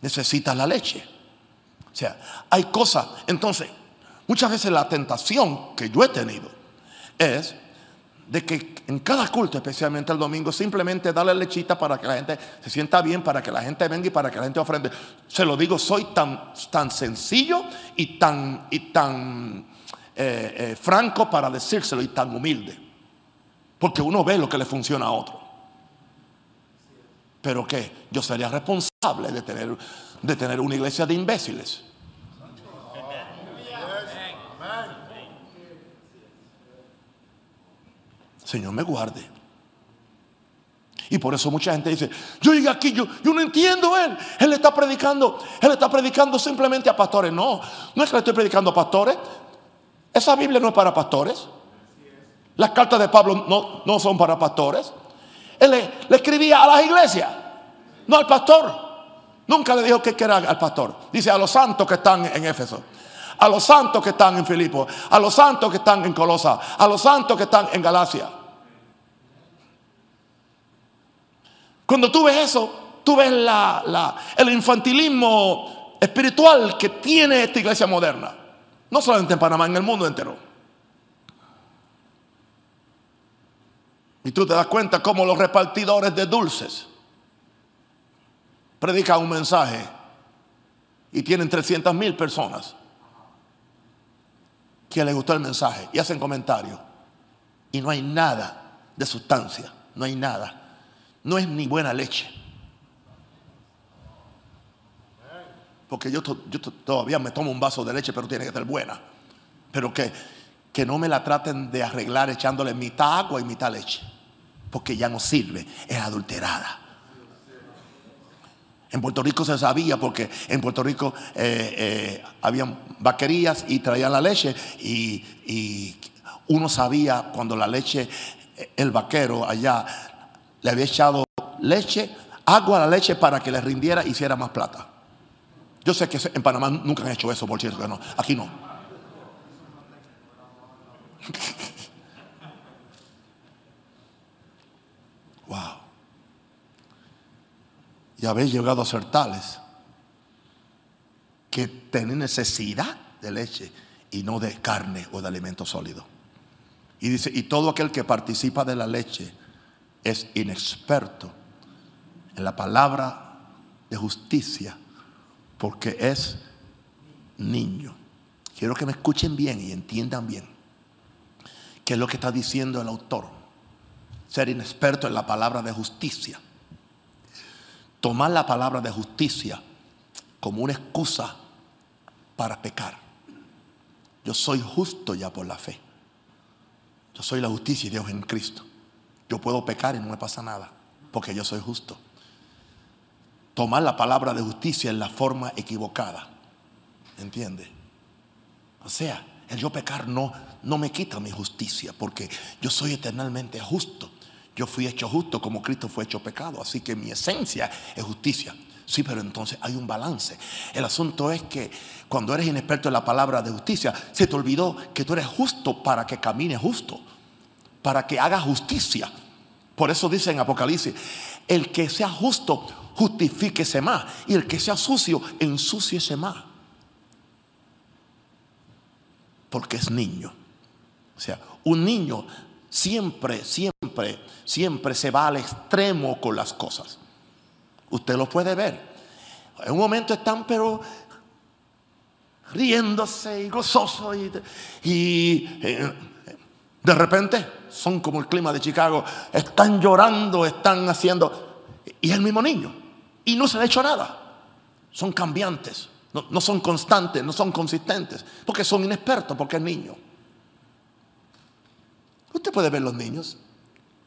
Necesitas la leche. O sea, hay cosas. Entonces, muchas veces la tentación que yo he tenido es de que en cada culto, especialmente el domingo, simplemente darle lechita para que la gente se sienta bien, para que la gente venga y para que la gente ofrende. Se lo digo, soy tan, tan sencillo y tan, y tan eh, eh, franco para decírselo y tan humilde. Porque uno ve lo que le funciona a otro. Pero que yo sería responsable de tener de tener una iglesia de imbéciles. Señor me guarde. Y por eso mucha gente dice, yo llegué aquí, yo, yo no entiendo él. Él está predicando, él está predicando simplemente a pastores. No, no es que le estoy predicando a pastores. Esa Biblia no es para pastores. Las cartas de Pablo no, no son para pastores. Él le, le escribía a las iglesias, no al pastor. Nunca le dijo que era al pastor. Dice a los santos que están en Éfeso, a los santos que están en Filipo, a los santos que están en Colosa, a los santos que están en Galacia. Cuando tú ves eso, tú ves el infantilismo espiritual que tiene esta iglesia moderna. No solamente en Panamá, en el mundo entero. Y tú te das cuenta cómo los repartidores de dulces predica un mensaje y tienen 300 mil personas que les gustó el mensaje y hacen comentarios y no hay nada de sustancia, no hay nada. No es ni buena leche. Porque yo, todavía me tomo un vaso de leche, pero tiene que ser buena. Pero que, no me la traten de arreglar echándole mitad agua y mitad leche. Porque ya no sirve, es adulterada. En Puerto Rico se sabía porque en Puerto Rico eh, eh, habían vaquerías y traían la leche y, uno sabía cuando la leche, el vaquero allá le había echado leche, agua a la leche para que le rindiera y hiciera más plata. Yo sé que en Panamá nunca han hecho eso, por cierto, no. Aquí no. wow y habéis llegado a ser tales que tenéis necesidad de leche y no de carne o de alimento sólido. Y dice, y todo aquel que participa de la leche es inexperto en la palabra de justicia porque es niño. Quiero que me escuchen bien y entiendan bien qué es lo que está diciendo el autor. Ser inexperto en la palabra de justicia tomar la palabra de justicia como una excusa para pecar. Yo soy justo ya por la fe. Yo soy la justicia de Dios en Cristo. Yo puedo pecar y no me pasa nada, porque yo soy justo. tomar la palabra de justicia en la forma equivocada. ¿Entiende? O sea, el yo pecar no, no me quita mi justicia, porque yo soy eternamente justo. Yo fui hecho justo como Cristo fue hecho pecado, así que mi esencia es justicia. Sí, pero entonces hay un balance. El asunto es que cuando eres inexperto en la palabra de justicia, se te olvidó que tú eres justo para que camines justo, para que hagas justicia. Por eso dice en Apocalipsis, el que sea justo, justifíquese más. Y el que sea sucio, ensúciese más. Porque es niño. O sea, un niño siempre, siempre, siempre se va al extremo con las cosas. Usted lo puede ver. En un momento están, pero riéndose y gozoso y, eh, de repente son como el clima de Chicago, están llorando, están haciendo, y es el mismo niño, y no se le ha hecho nada. Son cambiantes, no, son constantes, no son consistentes, porque son inexpertos, porque es niño. Usted puede ver los niños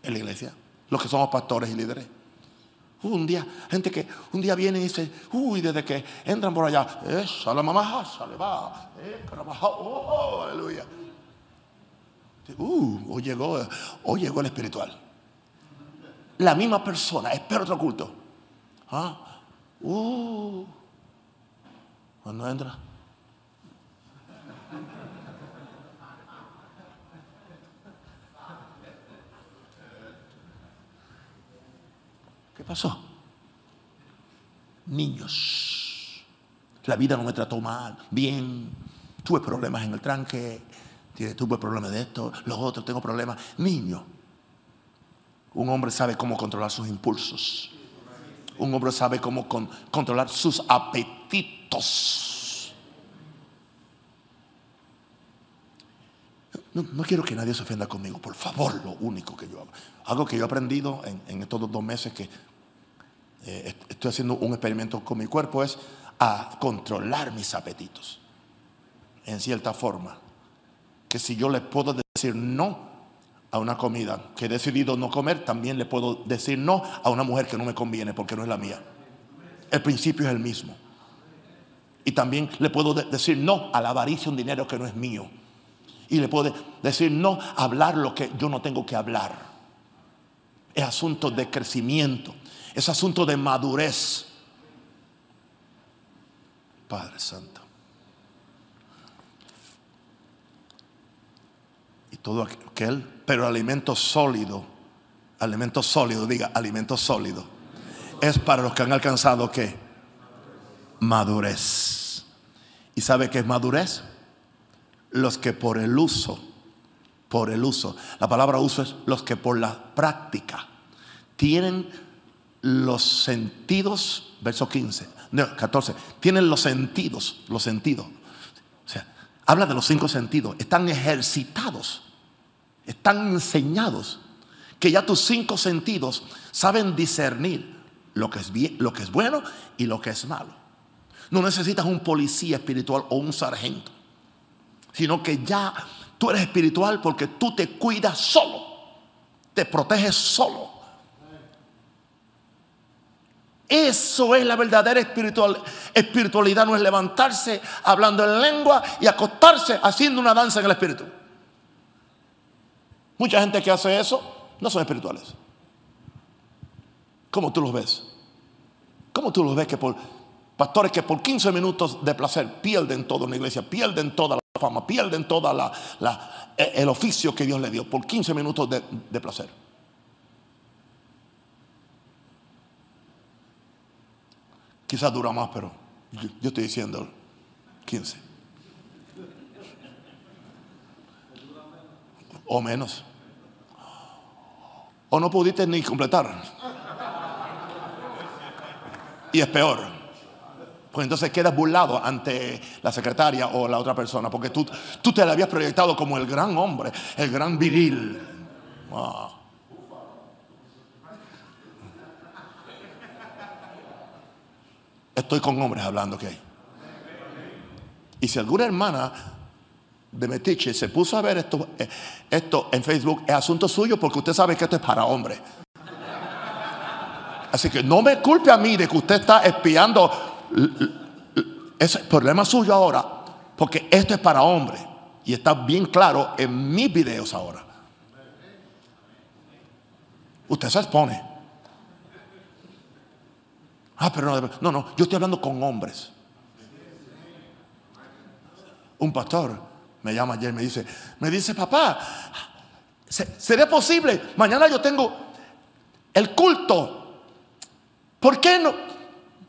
en la iglesia, los que somos pastores y líderes. Un día, gente que un día viene y dice, uy, desde que entran por allá, esa la mamá, sale va, eh, oh, oh, aleluya. Uh, hoy llegó, hoy llegó el espiritual. La misma persona, espera otro culto. Ah, uh, cuando entra. ¿Qué pasó? Niños. La vida no me trató mal, bien. Tuve problemas en el tranque, tuve problemas de esto, los otros tengo problemas. Niño. Un hombre sabe cómo controlar sus impulsos. Un hombre sabe cómo controlar sus apetitos. No, quiero que nadie se ofenda conmigo, por favor, lo único que yo hago. Algo que yo he aprendido en, en estos dos meses que eh, estoy haciendo un experimento con mi cuerpo, es a controlar mis apetitos. En cierta forma. Que si yo le puedo decir no a una comida que he decidido no comer, también le puedo decir no a una mujer que no me conviene porque no es la mía. El principio es el mismo. Y también le puedo decir no a la avaricia, un dinero que no es mío. Y le puedo decir no a hablar lo que yo no tengo que hablar. Es asunto de crecimiento. Es asunto de madurez. Padre Santo. Todo aquel, pero alimento sólido, alimento sólido, diga, alimento sólido, es para los que han alcanzado qué? Madurez. ¿Y sabe qué es madurez? Los que por el uso, por el uso, la palabra uso es los que por la práctica tienen los sentidos, verso 15, 14, tienen los sentidos, los sentidos. O sea, habla de los cinco sentidos, están ejercitados, están enseñados, que ya tus cinco sentidos saben discernir lo que es bien, lo que es bueno y lo que es malo. No necesitas un policía espiritual o un sargento, sino que ya tú eres espiritual porque tú te cuidas solo, te proteges solo. Eso es la verdadera espiritual, espiritualidad, no es levantarse hablando en lengua y acostarse haciendo una danza en el espíritu. Mucha gente que hace eso no son espirituales. ¿Cómo tú los ves? ¿Cómo tú los ves que por pastores que por 15 minutos de placer pierden todo en la iglesia, pierden toda la fama, pierden toda la, el oficio que Dios le dio por 15 minutos de placer? Quizás dura más, pero yo, estoy diciendo 15. O menos. O no pudiste ni completar. Y es peor. Pues entonces quedas burlado ante la secretaria o la otra persona, porque tú, tú te la habías proyectado como el gran hombre, el gran viril. Estoy con hombres hablando, ok. Y si alguna hermana de Metiche se puso a ver esto, eh, esto en Facebook, es asunto suyo porque usted sabe que esto es para hombres. Así que no me culpe a mí de que usted está espiando. Es el problema suyo ahora, porque esto es para hombres. Y está bien claro en mis videos ahora. Usted se expone. Ah, pero no, no, no, yo estoy hablando con hombres. Un pastor me llama ayer me dice, me dice, papá, ¿sería posible? Mañana yo tengo el culto. ¿Por qué no,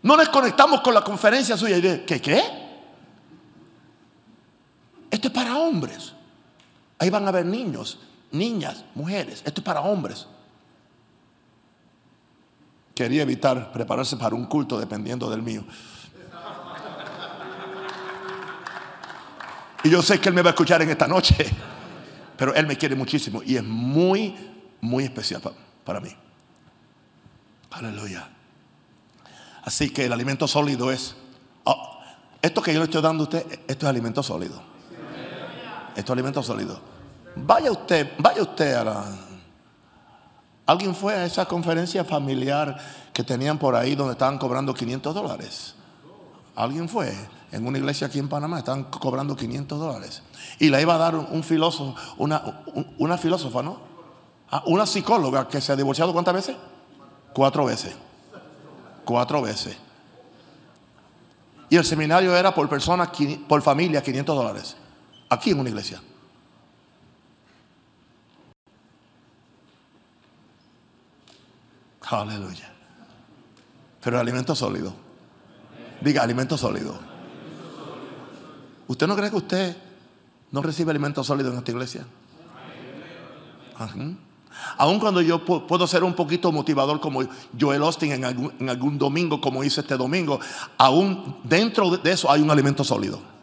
no desconectamos con la conferencia suya? Y de, ¿qué qué? Esto es para hombres. Ahí van a haber niños, niñas, mujeres. Esto es para hombres quería evitar prepararse para un culto dependiendo del mío. Y yo sé que Él me va a escuchar en esta noche, pero Él me quiere muchísimo y es muy, muy especial para, mí. Aleluya. Así que el alimento sólido es, oh, esto que yo le estoy dando a usted, esto es alimento sólido. Esto es alimento sólido. Vaya usted, vaya usted a la, ¿Alguien fue a esa conferencia familiar que tenían por ahí donde estaban cobrando 500 dólares? ¿Alguien fue? En una iglesia aquí en Panamá estaban cobrando 500 dólares. Y le iba a dar un, filósofo, una, filósofa, ¿no? Ah, una psicóloga que se ha divorciado cuántas veces? Cuatro veces. Cuatro veces. Y el seminario era por persona, por familia, 500 dólares. Aquí en una iglesia. Aleluya. Pero alimento sólido. Diga, alimento sólido. ¿Usted no cree que usted no recibe alimento sólido en esta iglesia? Aun cuando yo puedo ser un poquito motivador como Joel Austin en algún, en algún domingo, como hice este domingo, aún dentro de eso hay un alimento sólido.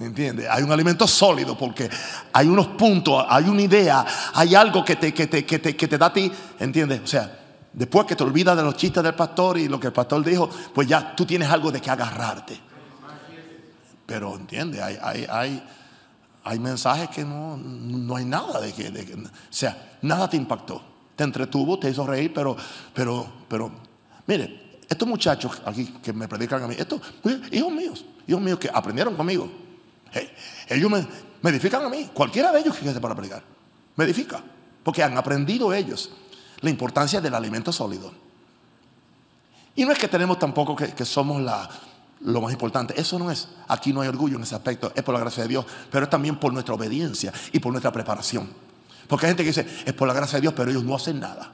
¿Entiendes? Hay un alimento sólido porque hay unos puntos, hay una idea, hay algo que te, que te, que te, que te da a ti. ¿Entiendes? O sea, después que te olvidas de los chistes del pastor y lo que el pastor dijo, pues ya tú tienes algo de que agarrarte. Pero entiende, hay, hay, hay, mensajes que no, no hay nada de que, o sea, nada te impactó. Te entretuvo, te hizo reír, pero, pero, pero, mire, estos muchachos aquí que me predican a mí, estos hijos míos, hijos míos que aprendieron conmigo. Ellos me, edifican a mí, cualquiera de ellos que se para predicar, me edifica, porque han aprendido ellos la importancia del alimento sólido. Y no es que tenemos tampoco que, somos la, lo más importante, eso no es, aquí no hay orgullo en ese aspecto, es por la gracia de Dios, pero es también por nuestra obediencia y por nuestra preparación. Porque hay gente que dice, es por la gracia de Dios, pero ellos no hacen nada.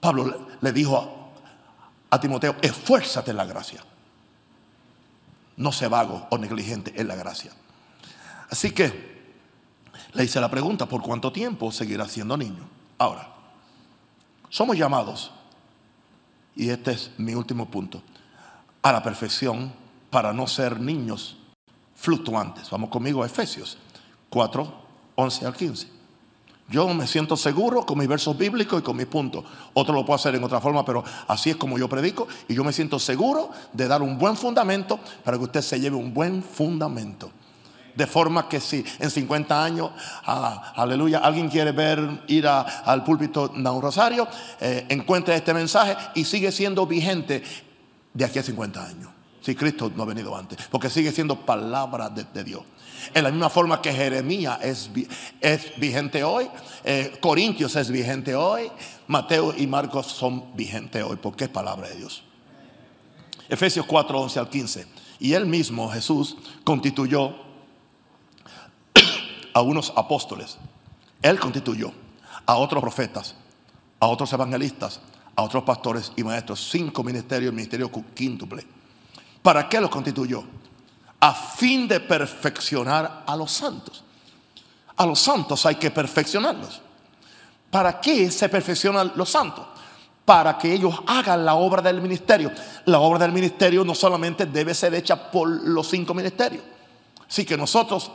Pablo le dijo a Timoteo, esfuérzate en la gracia no sea vago o negligente en la gracia. Así que le hice la pregunta, ¿por cuánto tiempo seguirá siendo niño? Ahora, somos llamados, y este es mi último punto, a la perfección para no ser niños fluctuantes. Vamos conmigo a Efesios 4, 11 al 15. Yo me siento seguro con mis versos bíblicos y con mis puntos. Otro lo puede hacer en otra forma, pero así es como yo predico. Y yo me siento seguro de dar un buen fundamento para que usted se lleve un buen fundamento. De forma que si en 50 años, ah, aleluya, alguien quiere ver, ir al púlpito de un rosario, eh, encuentre este mensaje y sigue siendo vigente de aquí a 50 años. Si Cristo no ha venido antes, porque sigue siendo palabra de Dios. En la misma forma que Jeremías es, es vigente hoy, eh, Corintios es vigente hoy, Mateo y Marcos son vigentes hoy, porque es palabra de Dios. Efesios 4, 11 al 15. Y él mismo, Jesús, constituyó a unos apóstoles. Él constituyó a otros profetas, a otros evangelistas, a otros pastores y maestros. Cinco ministerios, el ministerio quíntuple. ¿Para qué los constituyó? a fin de perfeccionar a los santos. A los santos hay que perfeccionarlos. ¿Para qué se perfeccionan los santos? Para que ellos hagan la obra del ministerio. La obra del ministerio no solamente debe ser hecha por los cinco ministerios. Así que nosotros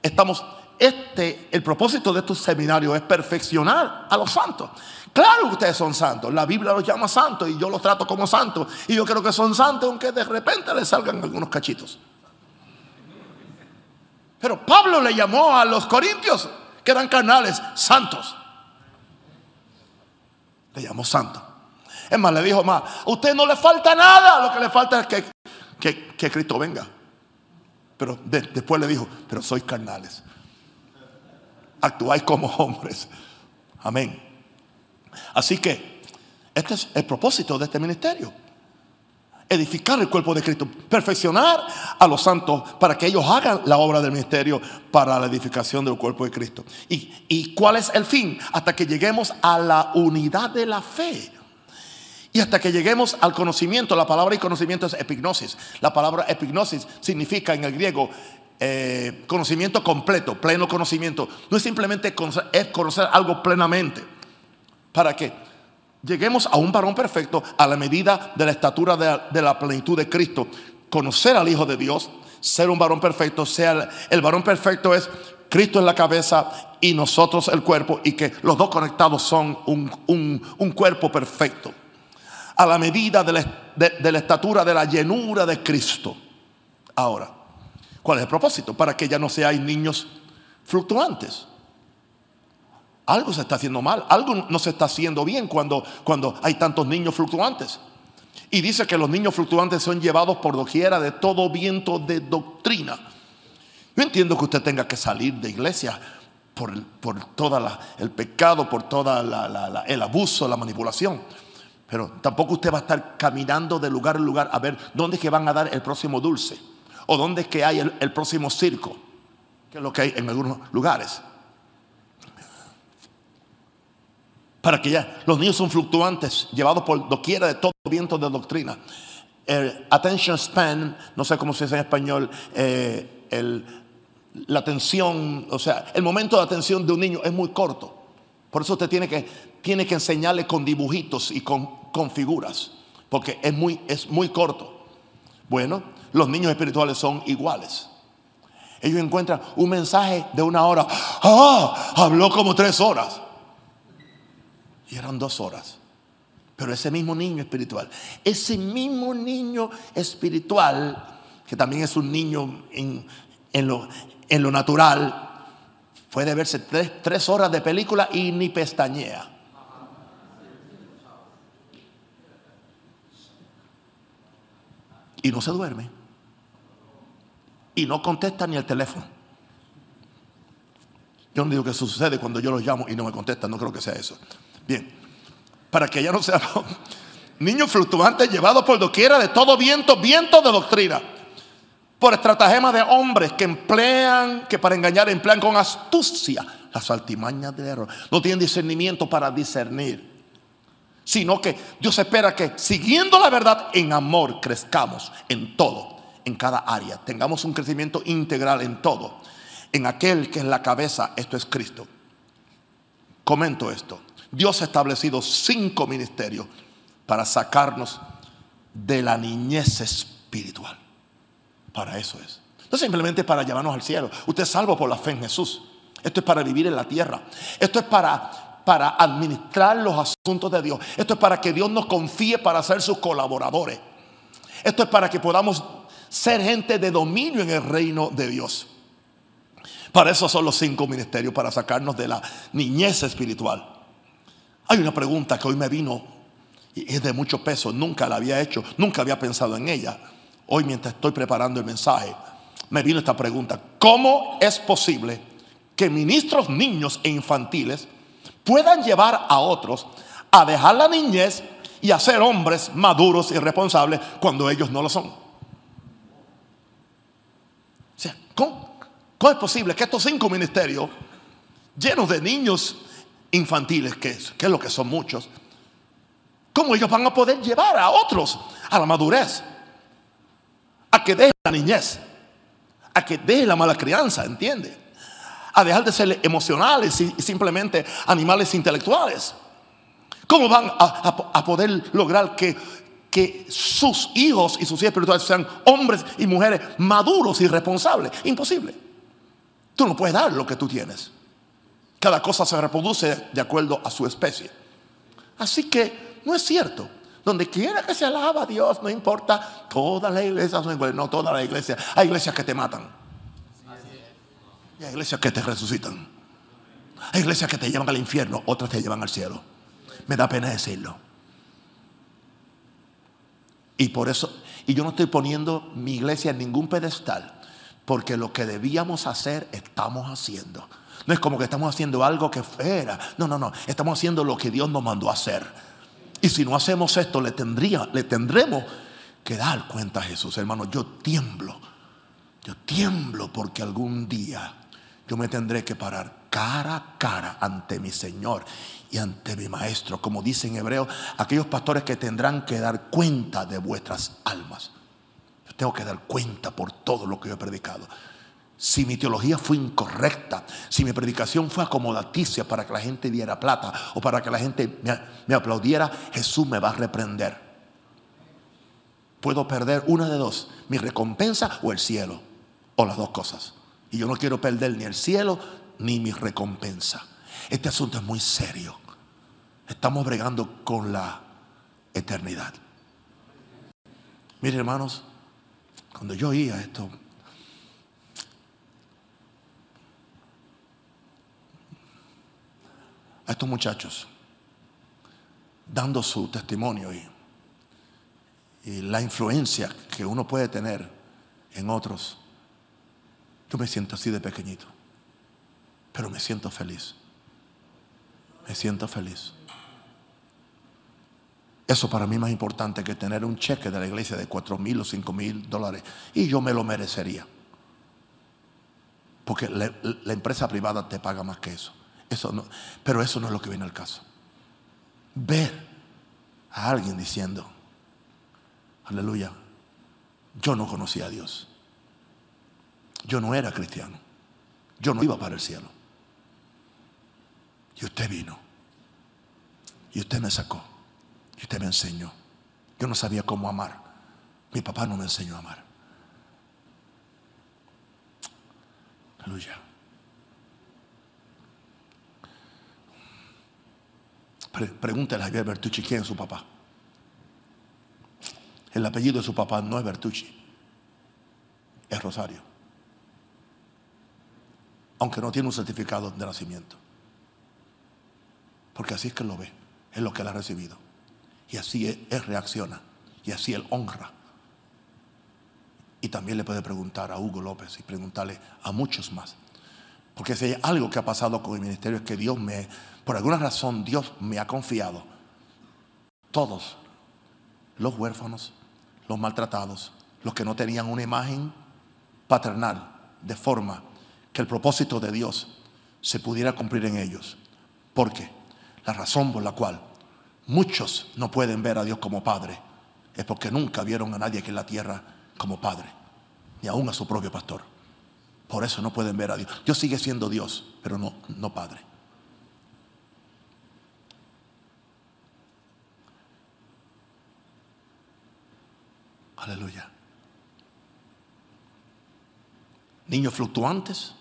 estamos, este, el propósito de estos seminarios es perfeccionar a los santos. Claro que ustedes son santos. La Biblia los llama santos y yo los trato como santos. Y yo creo que son santos aunque de repente les salgan algunos cachitos. Pero Pablo le llamó a los corintios, que eran carnales, santos. Le llamó santo. Es más, le dijo más, a usted no le falta nada, lo que le falta es que, que, Cristo venga. Pero después le dijo, pero sois carnales. Actuáis como hombres. Amén. Así que este es el propósito de este ministerio edificar el cuerpo de Cristo, perfeccionar a los santos para que ellos hagan la obra del ministerio para la edificación del cuerpo de Cristo. ¿Y, cuál es el fin? Hasta que lleguemos a la unidad de la fe. Y hasta que lleguemos al conocimiento, la palabra y conocimiento es epignosis. La palabra epignosis significa en el griego eh, conocimiento completo, pleno conocimiento. No es simplemente conocer, es conocer algo plenamente. ¿Para qué? lleguemos a un varón perfecto a la medida de la estatura de, la plenitud de Cristo. Conocer al Hijo de Dios, ser un varón perfecto, sea el, varón perfecto es Cristo en la cabeza y nosotros el cuerpo y que los dos conectados son un, cuerpo perfecto. A la medida de la, estatura de la llenura de Cristo. Ahora, ¿cuál es el propósito? Para que ya no seáis niños fluctuantes algo se está haciendo mal, algo no se está haciendo bien cuando, cuando hay tantos niños fluctuantes. Y dice que los niños fluctuantes son llevados por doquiera de todo viento de doctrina. Yo entiendo que usted tenga que salir de iglesia por, por todo el pecado, por todo el abuso, la manipulación. Pero tampoco usted va a estar caminando de lugar en lugar a ver dónde es que van a dar el próximo dulce. O dónde es que hay el, próximo circo. Que es lo que hay en algunos lugares. para que ya los niños son fluctuantes, llevados por doquiera de todo viento de doctrina. El attention span, no sé cómo se dice en español, eh, la atención, o sea, el momento de atención de un niño es muy corto. Por eso usted tiene que, tiene que enseñarle con dibujitos y con, con figuras, porque es muy, es muy corto. Bueno, los niños espirituales son iguales. Ellos encuentran un mensaje de una hora. ¡Ah! Habló como tres horas. Y eran dos horas. Pero ese mismo niño espiritual, ese mismo niño espiritual, que también es un niño en, lo, natural, puede verse tres, tres horas de película y ni pestañea. Y no se duerme. Y no contesta ni el teléfono. Yo no digo que eso sucede cuando yo los llamo y no me contestan, no creo que sea eso. Bien, para que ya no sea niños fluctuantes llevados por doquiera de todo viento, viento de doctrina, por estratagemas de hombres que emplean, que para engañar emplean con astucia las altimañas del error. No tienen discernimiento para discernir, sino que Dios espera que siguiendo la verdad en amor crezcamos en todo, en cada área, tengamos un crecimiento integral en todo, en aquel que es la cabeza, esto es Cristo. Comento esto. Dios ha establecido cinco ministerios para sacarnos de la niñez espiritual. Para eso es. No simplemente para llevarnos al cielo. Usted es salvo por la fe en Jesús. Esto es para vivir en la tierra. Esto es para, para administrar los asuntos de Dios. Esto es para que Dios nos confíe para ser sus colaboradores. Esto es para que podamos ser gente de dominio en el reino de Dios. Para eso son los cinco ministerios, para sacarnos de la niñez espiritual. Hay una pregunta que hoy me vino y es de mucho peso, nunca la había hecho, nunca había pensado en ella. Hoy mientras estoy preparando el mensaje, me vino esta pregunta. ¿Cómo es posible que ministros niños e infantiles puedan llevar a otros a dejar la niñez y a ser hombres maduros y responsables cuando ellos no lo son? O sea, ¿cómo, ¿cómo es posible que estos cinco ministerios llenos de niños infantiles, que es, que lo que son muchos, ¿cómo ellos van a poder llevar a otros a la madurez? A que dejen la niñez, a que dejen la mala crianza, ¿entiende? A dejar de ser emocionales y simplemente animales intelectuales. ¿Cómo van a, poder lograr que, que sus hijos y sus hijas espirituales sean hombres y mujeres maduros y responsables? Imposible. Tú no puedes dar lo que tú tienes. Cada cosa se reproduce de acuerdo a su especie. Así que no es cierto. Donde quiera que se alaba a Dios, no importa, todas las iglesias son no todas las iglesias. Hay iglesias que te matan. Y hay iglesias que te resucitan. Hay iglesias que te llevan al infierno, otras te llevan al cielo. me da pena decirlo. Y por eso, y yo no estoy poniendo mi iglesia en ningún pedestal, porque lo que debíamos hacer, estamos haciendo. No es como que estamos haciendo algo que fuera. No, no, no. Estamos haciendo lo que Dios nos mandó a hacer. Y si no hacemos esto, le, tendría, le tendremos que dar cuenta a Jesús. Hermano, yo tiemblo. Yo tiemblo porque algún día yo me tendré que parar cara a cara ante mi Señor y ante mi Maestro. Como dice en hebreo, aquellos pastores que tendrán que dar cuenta de vuestras almas. Yo tengo que dar cuenta por todo lo que yo he predicado. Si mi teología fue incorrecta, si mi predicación fue acomodaticia para que la gente diera plata o para que la gente me, aplaudiera, Jesús me va a reprender. Puedo perder una de dos, mi recompensa o el cielo, o las dos cosas. Y yo no quiero perder ni el cielo ni mi recompensa. Este asunto es muy serio. Estamos bregando con la eternidad. Mire hermanos, cuando yo oía esto, a estos muchachos dando su testimonio y, y, la influencia que uno puede tener en otros, yo me siento así de pequeñito, pero me siento feliz. Me siento feliz. Eso para mí es más importante que tener un cheque de la iglesia de cuatro mil o cinco mil dólares. Y yo me lo merecería. Porque la, la empresa privada te paga más que eso. Eso no, pero eso no es lo que viene al caso. Ver a alguien diciendo, aleluya, yo no conocía a Dios. Yo no era cristiano. Yo no iba para el cielo. Y usted vino. Y usted me sacó. Y usted me enseñó. Yo no sabía cómo amar. Mi papá no me enseñó a amar. Aleluya. pregúntale a Javier Bertucci quién es su papá. El apellido de su papá no es Bertucci, es Rosario. Aunque no tiene un certificado de nacimiento. Porque así es que él lo ve, es lo que él ha recibido. Y así él, reacciona. Y así él honra. Y también le puede preguntar a Hugo López y preguntarle a muchos más. Porque si hay algo que ha pasado con el ministerio es que Dios me, por alguna razón Dios me ha confiado. Todos, los huérfanos, los maltratados, los que no tenían una imagen paternal, de forma que el propósito de Dios se pudiera cumplir en ellos. Porque la razón por la cual muchos no pueden ver a Dios como Padre es porque nunca vieron a nadie aquí en la tierra como Padre, ni aún a su propio pastor. Por eso no pueden ver a Dios. Dios sigue siendo Dios, pero no, no Padre. Aleluya. Niños fluctuantes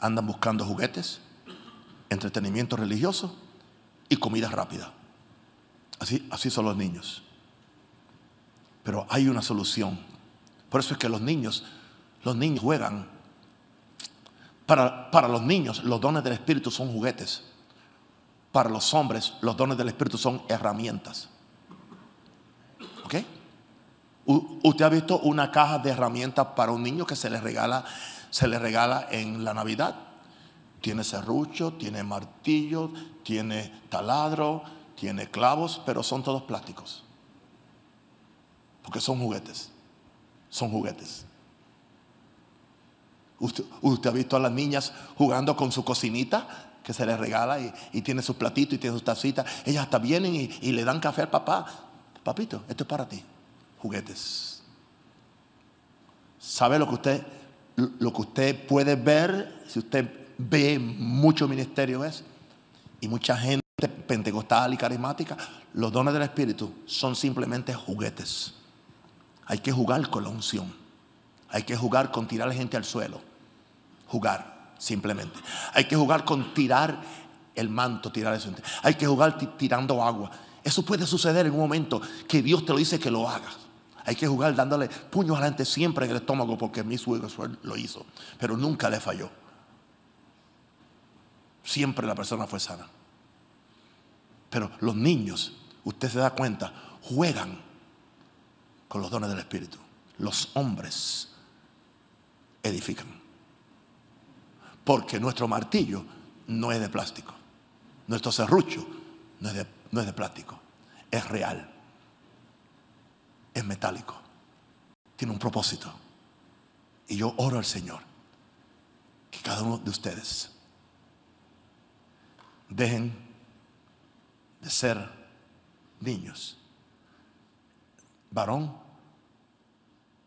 andan buscando juguetes, entretenimiento religioso y comida rápida. Así, así son los niños. Pero hay una solución. Por eso es que los niños, los niños juegan para, los niños, los dones del Espíritu son juguetes. Para los hombres, los dones del Espíritu son herramientas. ¿Ok? ¿Usted ha visto una caja de herramientas para un niño que se le regala, se le regala en la Navidad? Tiene serrucho, tiene martillo, tiene taladro, tiene clavos, pero son todos plásticos. Porque son juguetes. Son juguetes. Usted, ha visto a las niñas jugando con su cocinita que se les regala y, tiene sus platitos y tiene sus tacitas. Ellas hasta vienen y, le dan café al papá. Papito, esto es para ti. Juguetes. ¿Sabe lo que usted, lo que usted puede ver? Si usted ve mucho ministerio es y mucha gente pentecostal y carismática, los dones del Espíritu son simplemente juguetes. Hay que jugar con la unción. Hay que jugar con tirar a la gente al suelo jugar, simplemente. Hay que jugar con tirar el manto, tirar eso. Hay que jugar tirando agua. Eso puede suceder en un momento que Dios te lo dice que lo hagas. Hay que jugar dándole puños adelante siempre en el estómago porque mi suegro lo hizo, pero nunca le falló. Siempre la persona fue sana. Pero los niños, usted se da cuenta, juegan con los dones del Espíritu. Los hombres edifican. Porque nuestro martillo no es de plástico. Nuestro serrucho no es de, plástico. Es real. Es metálico. Tiene un propósito. Y yo oro al Señor que cada uno de ustedes dejen de ser niños. Varón,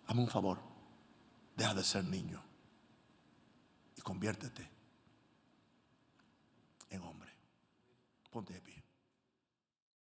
hazme un favor, deja de ser niño y conviértete en hombre. Ponte.